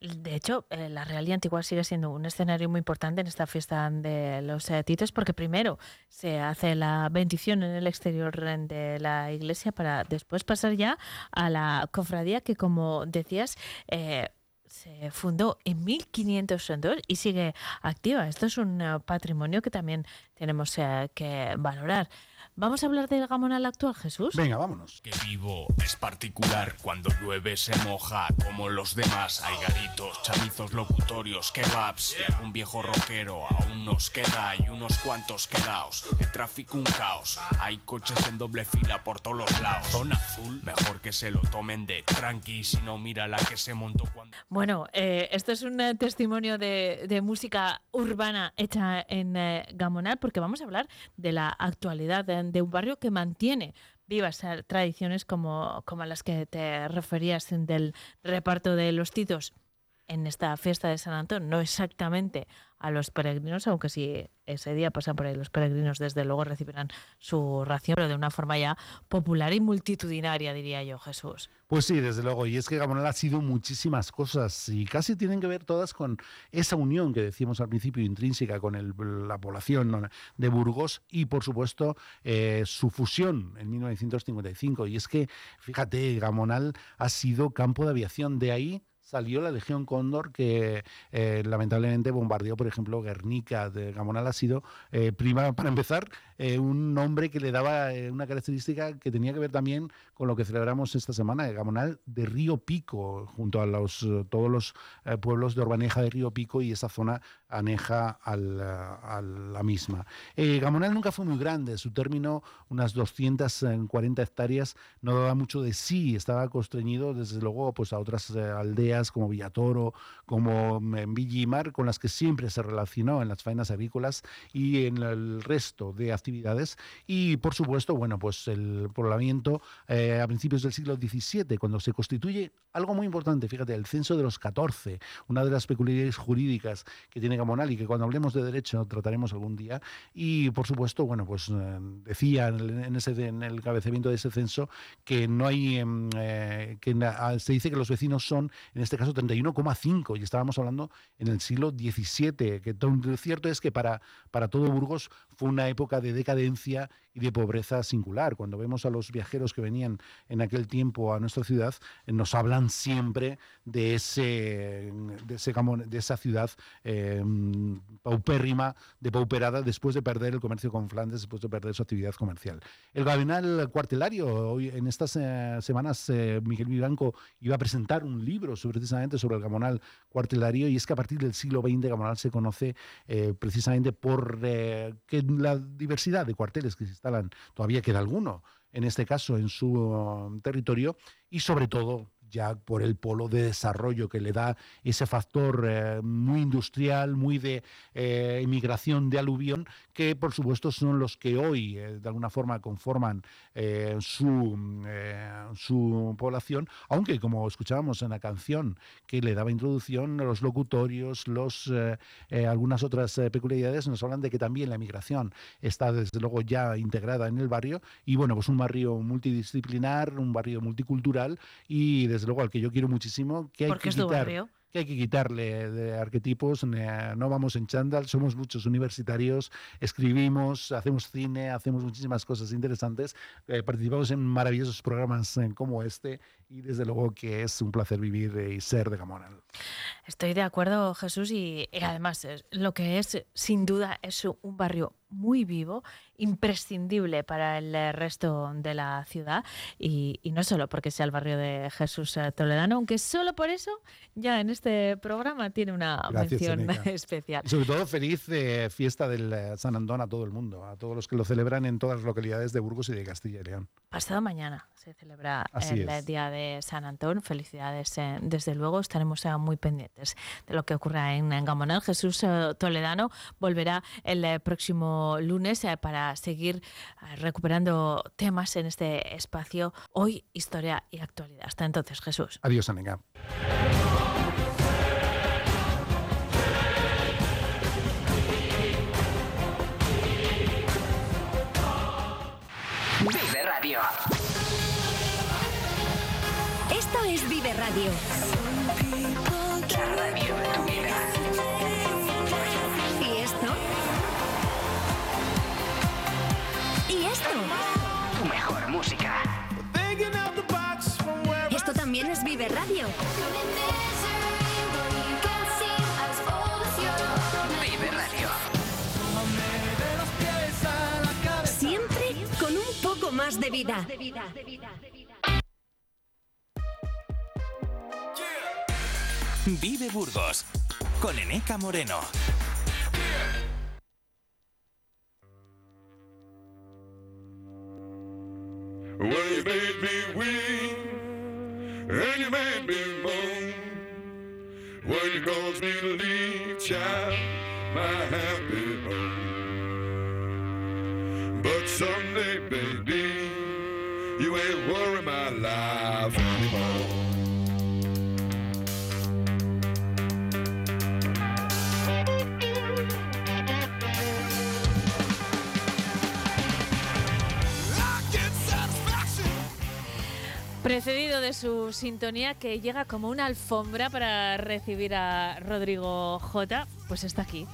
De hecho, la Real Antigua sigue siendo un escenario muy importante en esta fiesta de los eh, Titos, porque primero se hace la bendición en el exterior de la iglesia para después pasar ya a la cofradía que, como decías, se fundó en 1502 y sigue activa. Esto es un eh, patrimonio que también tenemos eh, que valorar. Vamos a hablar del gamonal actual, Jesús. Venga, vámonos. Que vivo es particular, cuando llueve se moja como los demás. Hay garitos, chamizos locutorios, kebabs y algún viejo rockero aún nos queda y unos cuantos quedaos. El tráfico un caos, hay coches en doble fila por todos los lados. Zona azul, mejor que se lo tomen de tranqui, si no mira la que se montó cuando... Bueno, eh, esto es un eh, testimonio de, de música urbana hecha en eh, Gamonal, porque vamos a hablar de la actualidad de, de un barrio que mantiene vivas eh, tradiciones como, como a las que te referías del reparto de los titos en esta fiesta de San Antón, no exactamente a los peregrinos, aunque si ese día pasan por ahí los peregrinos, desde luego recibirán su ración, pero de una forma ya popular y multitudinaria, diría yo, Jesús. Pues sí, desde luego. Y es que Gamonal ha sido muchísimas cosas y casi tienen que ver todas con esa unión que decíamos al principio, intrínseca con el- la población de Burgos y, por supuesto, eh, su fusión en 1955. Y es que, fíjate, Gamonal ha sido campo de aviación. De ahí salió la Legión Cóndor que eh, lamentablemente bombardeó, por ejemplo, Guernica. De Gamonal ha sido, eh, prima, para empezar, eh, un nombre que le daba eh, una característica que tenía que ver también con lo que celebramos esta semana, el Gamonal de Río Pico, junto a los, eh, todos los eh, pueblos de Orbaneja de Río Pico y esa zona aneja al, a la misma. Gamonal nunca fue muy grande, su término, unas 240 hectáreas, no daba mucho de sí, estaba constreñido desde luego pues, a otras eh, aldeas como Villatoro, como Villimar, con las que siempre se relacionó en las faenas agrícolas y en el resto de actividades. Y por supuesto, bueno, pues el poblamiento eh, a principios del siglo XVII, cuando se constituye algo muy importante, fíjate, el censo de los 14, una de las peculiaridades jurídicas que tiene Gamonal y que cuando hablemos de derecho trataremos algún día. Y por supuesto, bueno, pues eh, decía en, ese, en el cabecimiento de ese censo que no hay, em, eh, que se dice que los vecinos son, en este caso, 31,5 y estábamos hablando en el siglo XVII, que lo cierto es que para, para todo Burgos fue una época de decadencia y de pobreza singular. Cuando vemos a los viajeros que venían en aquel tiempo a nuestra ciudad, eh, nos hablan siempre de, ese, de, ese, de esa ciudad eh, paupérrima, de pauperada, después de perder el comercio con Flandes, después de perder su actividad comercial. El gabinal cuartelario, hoy en estas eh, semanas Miguel Vivanco iba a presentar un libro sobre, precisamente sobre el gamonal cuartelario y es que a partir del siglo XX Gamonal se conoce precisamente por que la diversidad de cuarteles que existen todavía queda alguno, en este caso en su um, territorio, y sobre todo ya por el polo de desarrollo que le da ese factor eh, muy industrial, muy de eh, inmigración de aluvión, que por supuesto son los que hoy eh, de alguna forma conforman su, su población, aunque como escuchábamos en la canción que le daba introducción, los locutorios, los, algunas otras peculiaridades nos hablan de que también la inmigración está desde luego ya integrada en el barrio. Y bueno, pues un barrio multidisciplinar, un barrio multicultural y desde luego al que yo quiero muchísimo, que hay que quitar, que hay que quitarle de arquetipos, no vamos en chándal, somos muchos universitarios, escribimos, hacemos cine, hacemos muchísimas cosas interesantes, eh, participamos en maravillosos programas eh, como este y desde luego que es un placer vivir y ser de Gamonal. Estoy de acuerdo, Jesús, y, además lo que es, sin duda, es un barrio muy vivo, imprescindible para el resto de la ciudad y, no solo porque sea el barrio de Jesús eh, Toledano, aunque solo por eso ya en este programa tiene una mención *laughs* especial. sobre todo feliz eh, fiesta del eh, San Andón a todo el mundo, a todos los que lo celebran en todas las localidades de Burgos y de Castilla y León. Pasado mañana se celebra el Día de San Antón. Felicidades, desde luego. Estaremos muy pendientes de lo que ocurra en, en Gamonal. Jesús Toledano volverá el próximo lunes eh, para seguir eh, recuperando temas en este espacio Hoy, Historia y Actualidad. Hasta entonces, Jesús. Adiós, amiga. Esto es Vive Radio. La radio de tu vida. Tu más de vida. Vive Burgos con Eneca Moreno. Well, you made me weep, and you made me moan. When you caused me to leave, child, my happy home. Baby, you ain't worry my life anymore. Precedido de su sintonía que llega como una alfombra para recibir a Rodrigo J, pues está aquí.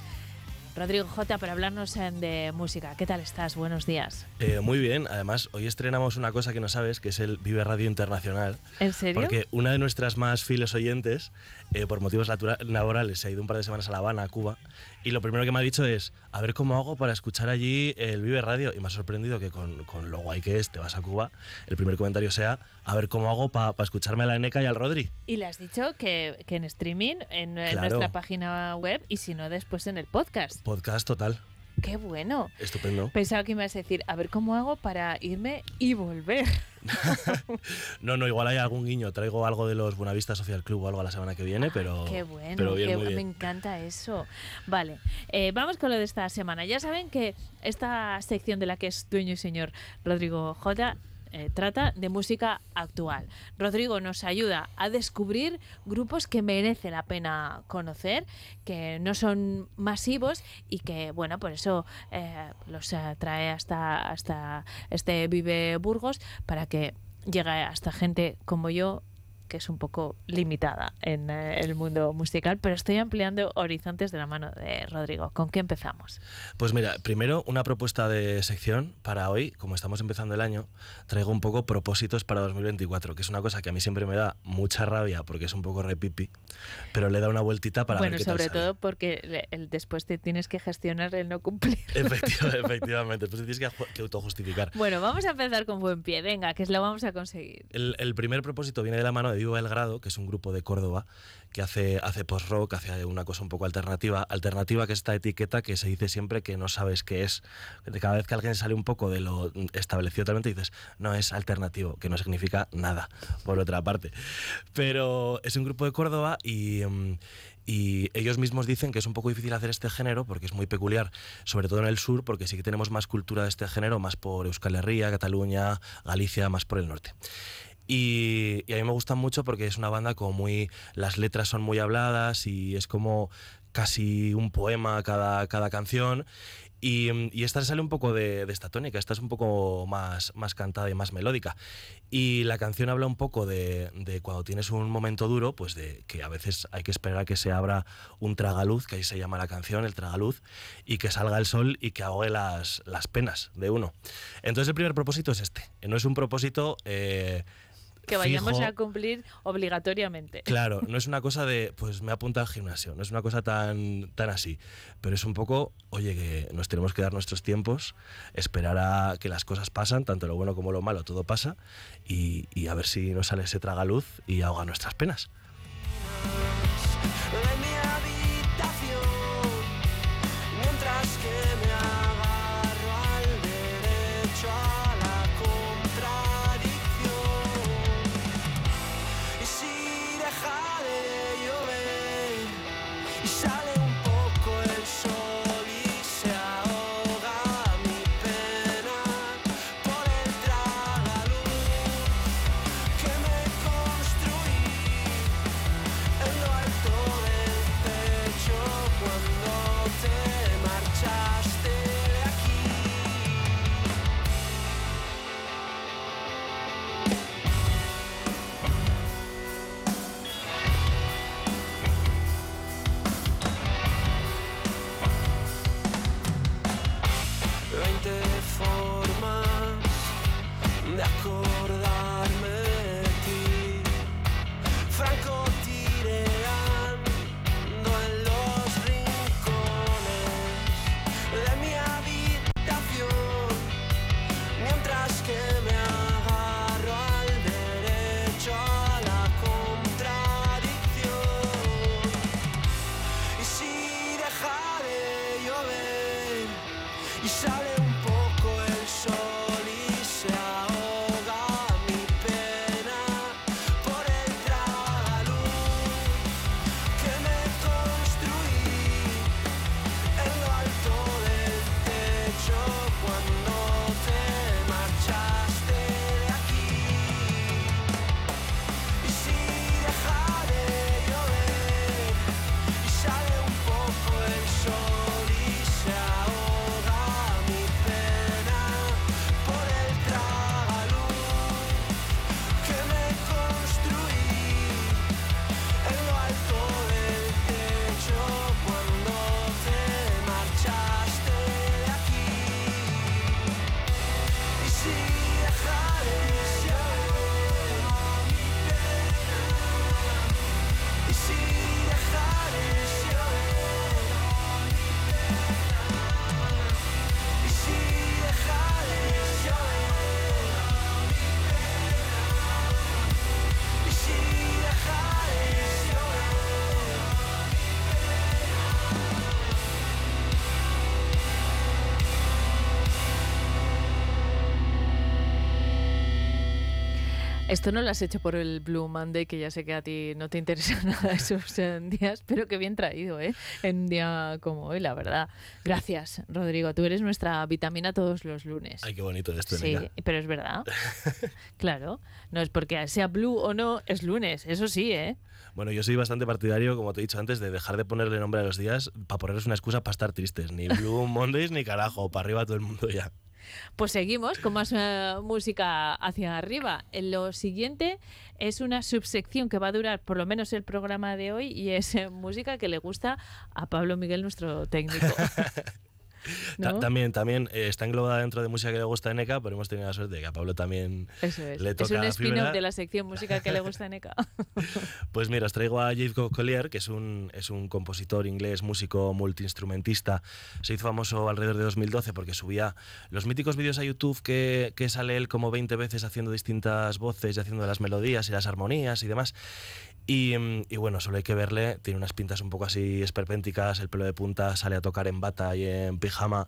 Rodrigo J para hablarnos de música. ¿Qué tal estás? Buenos días. Eh, muy bien. Además, hoy estrenamos una cosa que no sabes, que es el Vive Radio Internacional. ¿En serio? Porque una de nuestras más fieles oyentes, eh, por motivos laborales, se ha ido un par de semanas a La Habana, a Cuba, y lo primero que me ha dicho es, a ver cómo hago para escuchar allí el Vive Radio. Y me ha sorprendido que con, con lo guay que es, te vas a Cuba, el primer comentario sea, a ver cómo hago para escucharme a la Eneca y al Rodri. Y le has dicho que, que en streaming, en, nuestra página web, y si no, después en el podcast. Podcast total. Qué bueno. Estupendo. Pensaba que me ibas a decir, a ver cómo hago para irme y volver. *laughs* no, no, igual hay algún guiño. Traigo algo de los Buenavista Social Club o algo la semana que viene, pero. Qué bueno, pero bien, qué muy me encanta eso. Vale, eh, vamos con lo de esta semana. Ya saben que esta sección de la que es dueño y señor Rodrigo J. eh, trata de música actual. Rodrigo nos ayuda a descubrir grupos que merece la pena conocer, que no son masivos y que, bueno, por eso eh, los eh, trae hasta, hasta este Vive Burgos para que llegue hasta gente como yo que es un poco limitada en eh, el mundo musical, pero estoy ampliando horizontes de la mano de Rodrigo. ¿Con qué empezamos? Pues mira, primero una propuesta de sección para hoy, como estamos empezando el año, traigo un poco propósitos para 2024, que es una cosa que a mí siempre me da mucha rabia porque es un poco repipi, pero le da una vueltita para bueno, ver qué tal sobre sale. todo porque le- el, después te tienes que gestionar el no cumplir. *laughs* Efectiva- efectivamente, pues tienes que, que autojustificar. bueno, vamos a empezar con buen pie. Venga, que lo vamos a conseguir. El, el primer propósito viene de la mano de Vivo Belgrado, que es un grupo de Córdoba que hace, hace post-rock, hace una cosa un poco alternativa. Alternativa que es esta etiqueta que se dice siempre que no sabes qué es. Cada vez que alguien sale un poco de lo establecido totalmente dices, no es alternativo, que no significa nada, por otra parte. Pero es un grupo de Córdoba y... mm, y ellos mismos dicen que es un poco difícil hacer este género porque es muy peculiar, sobre todo en el sur, porque sí que tenemos más cultura de este género, más por Euskal Herria, Cataluña, Galicia, más por el norte. Y, y a mí me gustan mucho porque es una banda como muy... Las letras son muy habladas y es como casi un poema cada, cada canción. Y, y esta sale un poco de, de esta tónica, esta es un poco más, más cantada y más melódica. Y la canción habla un poco de, de cuando tienes un momento duro, pues de que a veces hay que esperar a que se abra un tragaluz, que ahí se llama la canción, el tragaluz, y que salga el sol y que ahogue las, las penas de uno. Entonces el primer propósito es este. No es un propósito... eh, Que vayamos fijo. a cumplir obligatoriamente. Claro, no es *laughs* una cosa de, pues me apunta al gimnasio, no es una cosa tan, tan así, pero es un poco, oye, que nos tenemos que dar nuestros tiempos, esperar a que las cosas pasan, tanto lo bueno como lo malo, todo pasa, y, y a ver si nos sale ese tragaluz y ahoga nuestras penas. Esto no lo has hecho por el Blue Monday, que ya sé que a ti no te interesa *laughs* nada esos días, pero qué bien traído, ¿eh? En un día como hoy, la verdad. Gracias, Rodrigo. Tú eres nuestra vitamina todos los lunes. Ay, qué bonito esto, Sí, pero es verdad. *laughs* claro. No es porque sea blue o no, es lunes. Eso sí, ¿eh? Bueno, yo soy bastante partidario, como te he dicho antes, de dejar de ponerle nombre a los días para ponerles una excusa para estar tristes. Ni Blue *laughs* Mondays ni carajo, para arriba todo el mundo ya. Pues seguimos con más eh, música hacia arriba. En Lo siguiente es una subsección que va a durar por lo menos el programa de hoy y es eh, música que le gusta a Pablo Miguel, nuestro técnico. *laughs* Ta-. También, también eh, está englobada dentro de música que le gusta a NK, pero hemos tenido la suerte de que a Pablo también Eso es. le Es toca un fibra. spin-off de la sección música que le gusta a Neca. *laughs* Pues mira, os traigo a Jacob Collier, que es un, es un compositor inglés, músico, multiinstrumentista. Se hizo famoso alrededor de 2012 porque subía los míticos vídeos a YouTube que, que sale él como 20 veces haciendo distintas voces y haciendo las melodías y las armonías y demás. Y, bueno, solo hay que verle, tiene unas pintas un poco así esperpénticas, el pelo de punta, sale a tocar en bata y en pijama.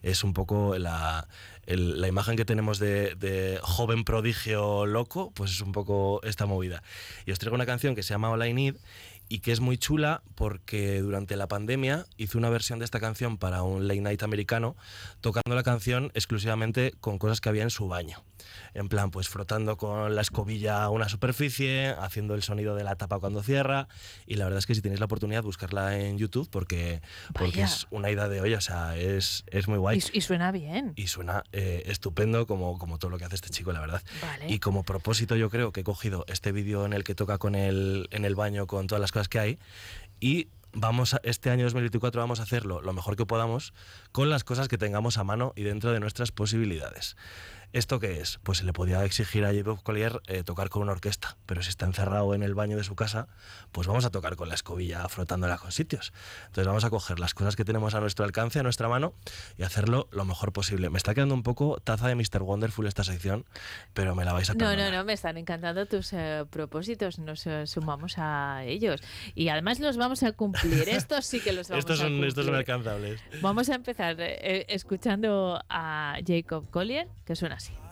Es un poco la, imagen que tenemos de, joven prodigio loco, pues es un poco esta movida. Y os traigo una canción que se llama All I Need y que es muy chula porque durante la pandemia hizo una versión de esta canción para un late night americano, tocando la canción exclusivamente con cosas que había en su baño. En plan, pues frotando con la escobilla una superficie, haciendo el sonido de la tapa cuando cierra. Y la verdad es que si tenéis la oportunidad, buscarla en YouTube porque, porque es una ida de olla, o sea, es, es muy guay. Y, y suena bien. Y suena eh, estupendo como, como todo lo que hace este chico, la verdad. Vale. Y como propósito yo creo que he cogido este vídeo en el que toca con el, en el baño con todas las cosas que hay y vamos a, este año 2024 vamos a hacerlo lo mejor que podamos con las cosas que tengamos a mano y dentro de nuestras posibilidades. ¿Esto qué es? Pues se le podía exigir a J. Collier eh, tocar con una orquesta, pero si está encerrado en el baño de su casa, pues vamos a tocar con la escobilla frotándola con sitios. Entonces vamos a coger las cosas que tenemos a nuestro alcance, a nuestra mano, y hacerlo lo mejor posible. Me está quedando un poco taza de Mr. Wonderful esta sección, pero me la vais a No, perdonar. no, no, me están encantando tus eh, propósitos, nos eh, sumamos a ellos. Y además los vamos a cumplir, *laughs* estos sí que los vamos Estos a son, cumplir. estos son alcanzables. Vamos a empezar eh, escuchando a Jacob Collier, que suena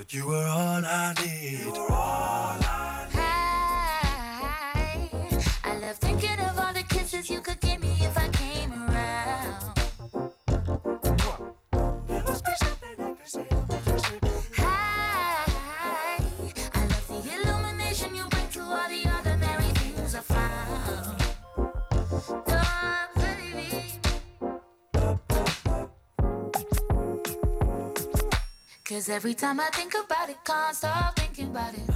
That you were all I need. You were all I Cause every time I think about it, can't stop thinking about it.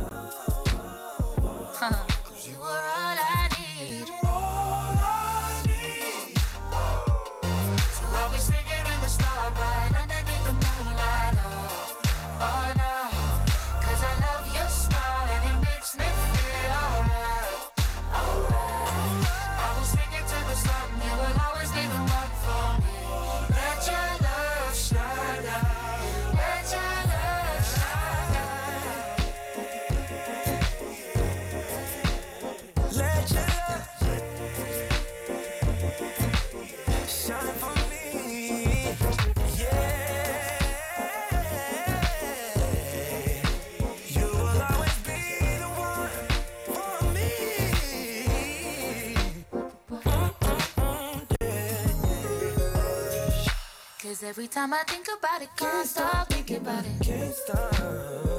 Huh. Cause you were all I need. So I'll be singing in the starlight every time I think about it, can't stop thinking about it. Can't stop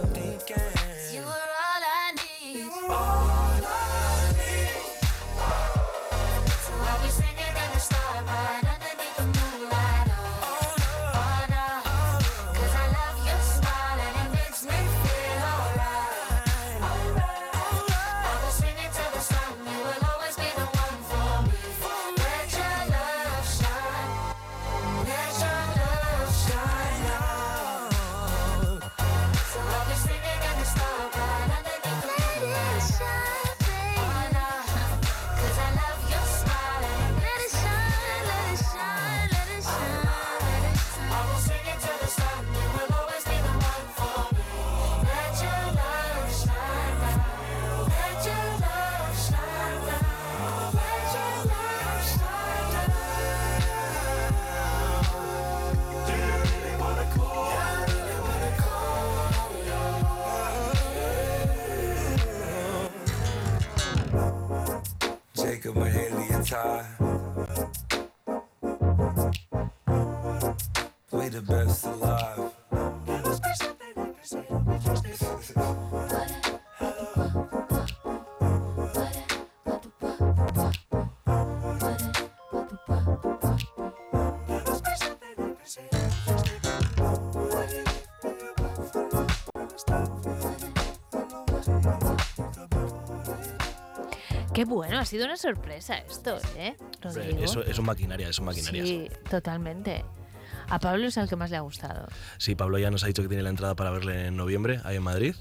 I. Qué bueno, ha sido una sorpresa esto, ¿eh? Rodrigo. Eso es un maquinaria, es un maquinaria. Sí, totalmente. A Pablo es el que más le ha gustado. Sí, Pablo ya nos ha dicho que tiene la entrada para verle en noviembre ahí en Madrid.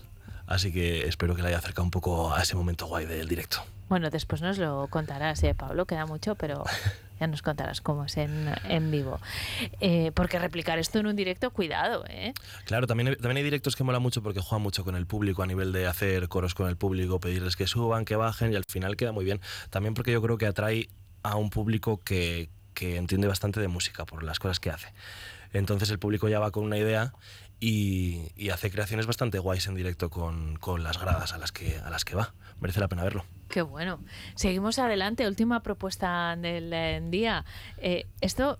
Así que espero que le haya acercado un poco a ese momento guay del directo. Bueno, después nos lo contarás, ¿eh, Pablo? Queda mucho, pero *laughs* ya nos contarás cómo es en, en vivo. Eh, porque replicar esto en un directo, cuidado, ¿eh? Claro, también, hay- también hay directos que mola mucho porque juegan mucho con el público a nivel de hacer coros con el público, pedirles que suban, que bajen y al final queda muy bien. También porque yo creo que atrae a un público que, que entiende bastante de música por las cosas que hace. Entonces el público ya va con una idea y, y hace creaciones bastante guays en directo con, con las gradas a las, que, a las que va. Merece la pena verlo. Qué bueno. Seguimos adelante. Última propuesta del eh, día. Eh, esto,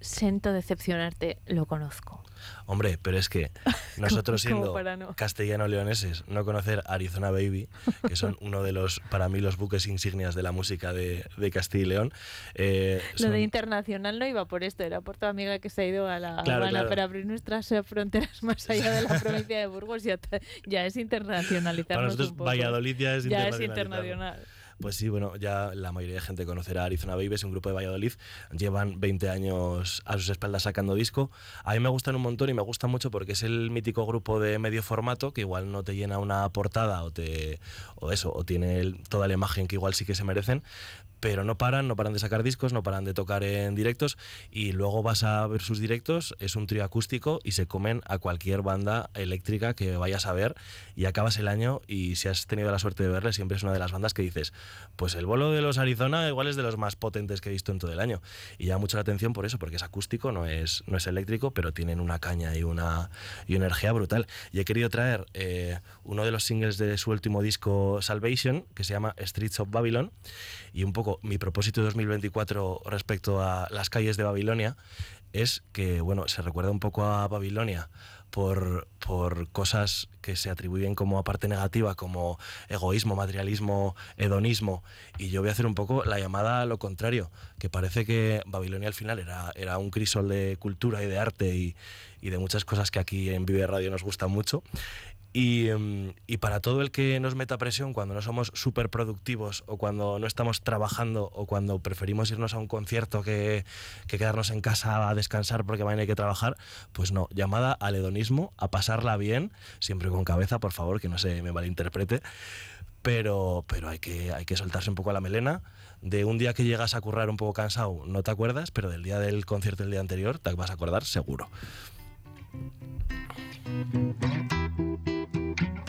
siento decepcionarte, lo conozco. Hombre, pero es que *laughs* nosotros ¿Cómo siendo no? castellano-leoneses, no conocer Arizona Baby, que son uno de los, para mí, los buques insignias de la música de, de Castilla y León. eh, Lo son- de internacional no iba por esto, era por tu amiga que se ha ido a la Claro, Habana claro. para abrir nuestras eh, fronteras más allá de la *laughs* provincia de Burgos. Ya, ya es internacionalizarnos Para nosotros un poco. Valladolid ya es Ya es internacional. Pues sí, bueno, ya la mayoría de gente conocerá Arizona Baby, es un grupo de Valladolid, llevan 20 años a sus espaldas sacando disco. A mí me gustan un montón y me gusta mucho porque es el mítico grupo de medio formato que igual no te llena una portada o te o eso, o tiene toda la imagen que igual sí que se merecen, pero no paran, no paran de sacar discos, no paran de tocar en directos y luego vas a ver sus directos, es un trío acústico y se comen a cualquier banda eléctrica que vayas a ver y acabas el año y si has tenido la suerte de verle, siempre es una de las bandas que dices, pues el bolo de los Arizona igual es de los más potentes que he visto en todo el año y llama mucho la atención por eso, porque es acústico, no es, no es eléctrico, pero tienen una caña y una, y una energía brutal. Y he querido traer eh, uno de los singles de su último disco Salvation, que se llama Streets of Babylon, y un poco mi propósito de 2024 respecto a las calles de Babilonia es que, bueno, se recuerda un poco a Babilonia por, por cosas que se atribuyen como a parte negativa, como egoísmo, materialismo, hedonismo. Y yo voy a hacer un poco la llamada a lo contrario, que parece que Babilonia al final era, era un crisol de cultura y de arte y, de muchas cosas que aquí en Vive Radio nos gustan mucho. Y, em, y para todo el que nos meta presión cuando no somos súper productivos o cuando no estamos trabajando o cuando preferimos irnos a un concierto que, que quedarnos en casa a descansar porque mañana hay que trabajar, pues no, llamada al hedonismo, a pasarla bien, siempre con cabeza, por favor, que no se me malinterprete, pero, pero hay, que, hay que soltarse un poco la melena. De un día que llegas a currar un poco cansado, no te acuerdas, pero del día del concierto del día anterior te vas a acordar seguro. Thank you.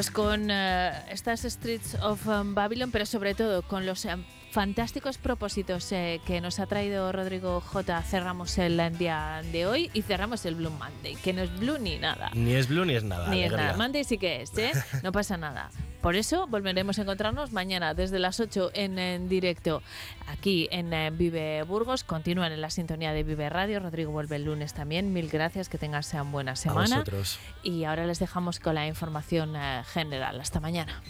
Pues con eh, estas Streets of um, Babylon, pero sobre todo con los eh, fantásticos propósitos eh, que nos ha traído Rodrigo J, cerramos el día de hoy y cerramos el Blue Monday, que no es Blue ni nada. Ni es blue ni es nada. Ni es nada. Monday sí que es, ¿eh? *laughs* No pasa nada. Por eso volveremos a encontrarnos mañana desde las 8 en, en directo aquí en eh, Vive Burgos. Continúan en la sintonía de Vive Radio. Rodrigo vuelve el lunes también. Mil gracias, que tengan sean buena A semana. vosotros. Y ahora les dejamos con la información eh, general. Hasta mañana.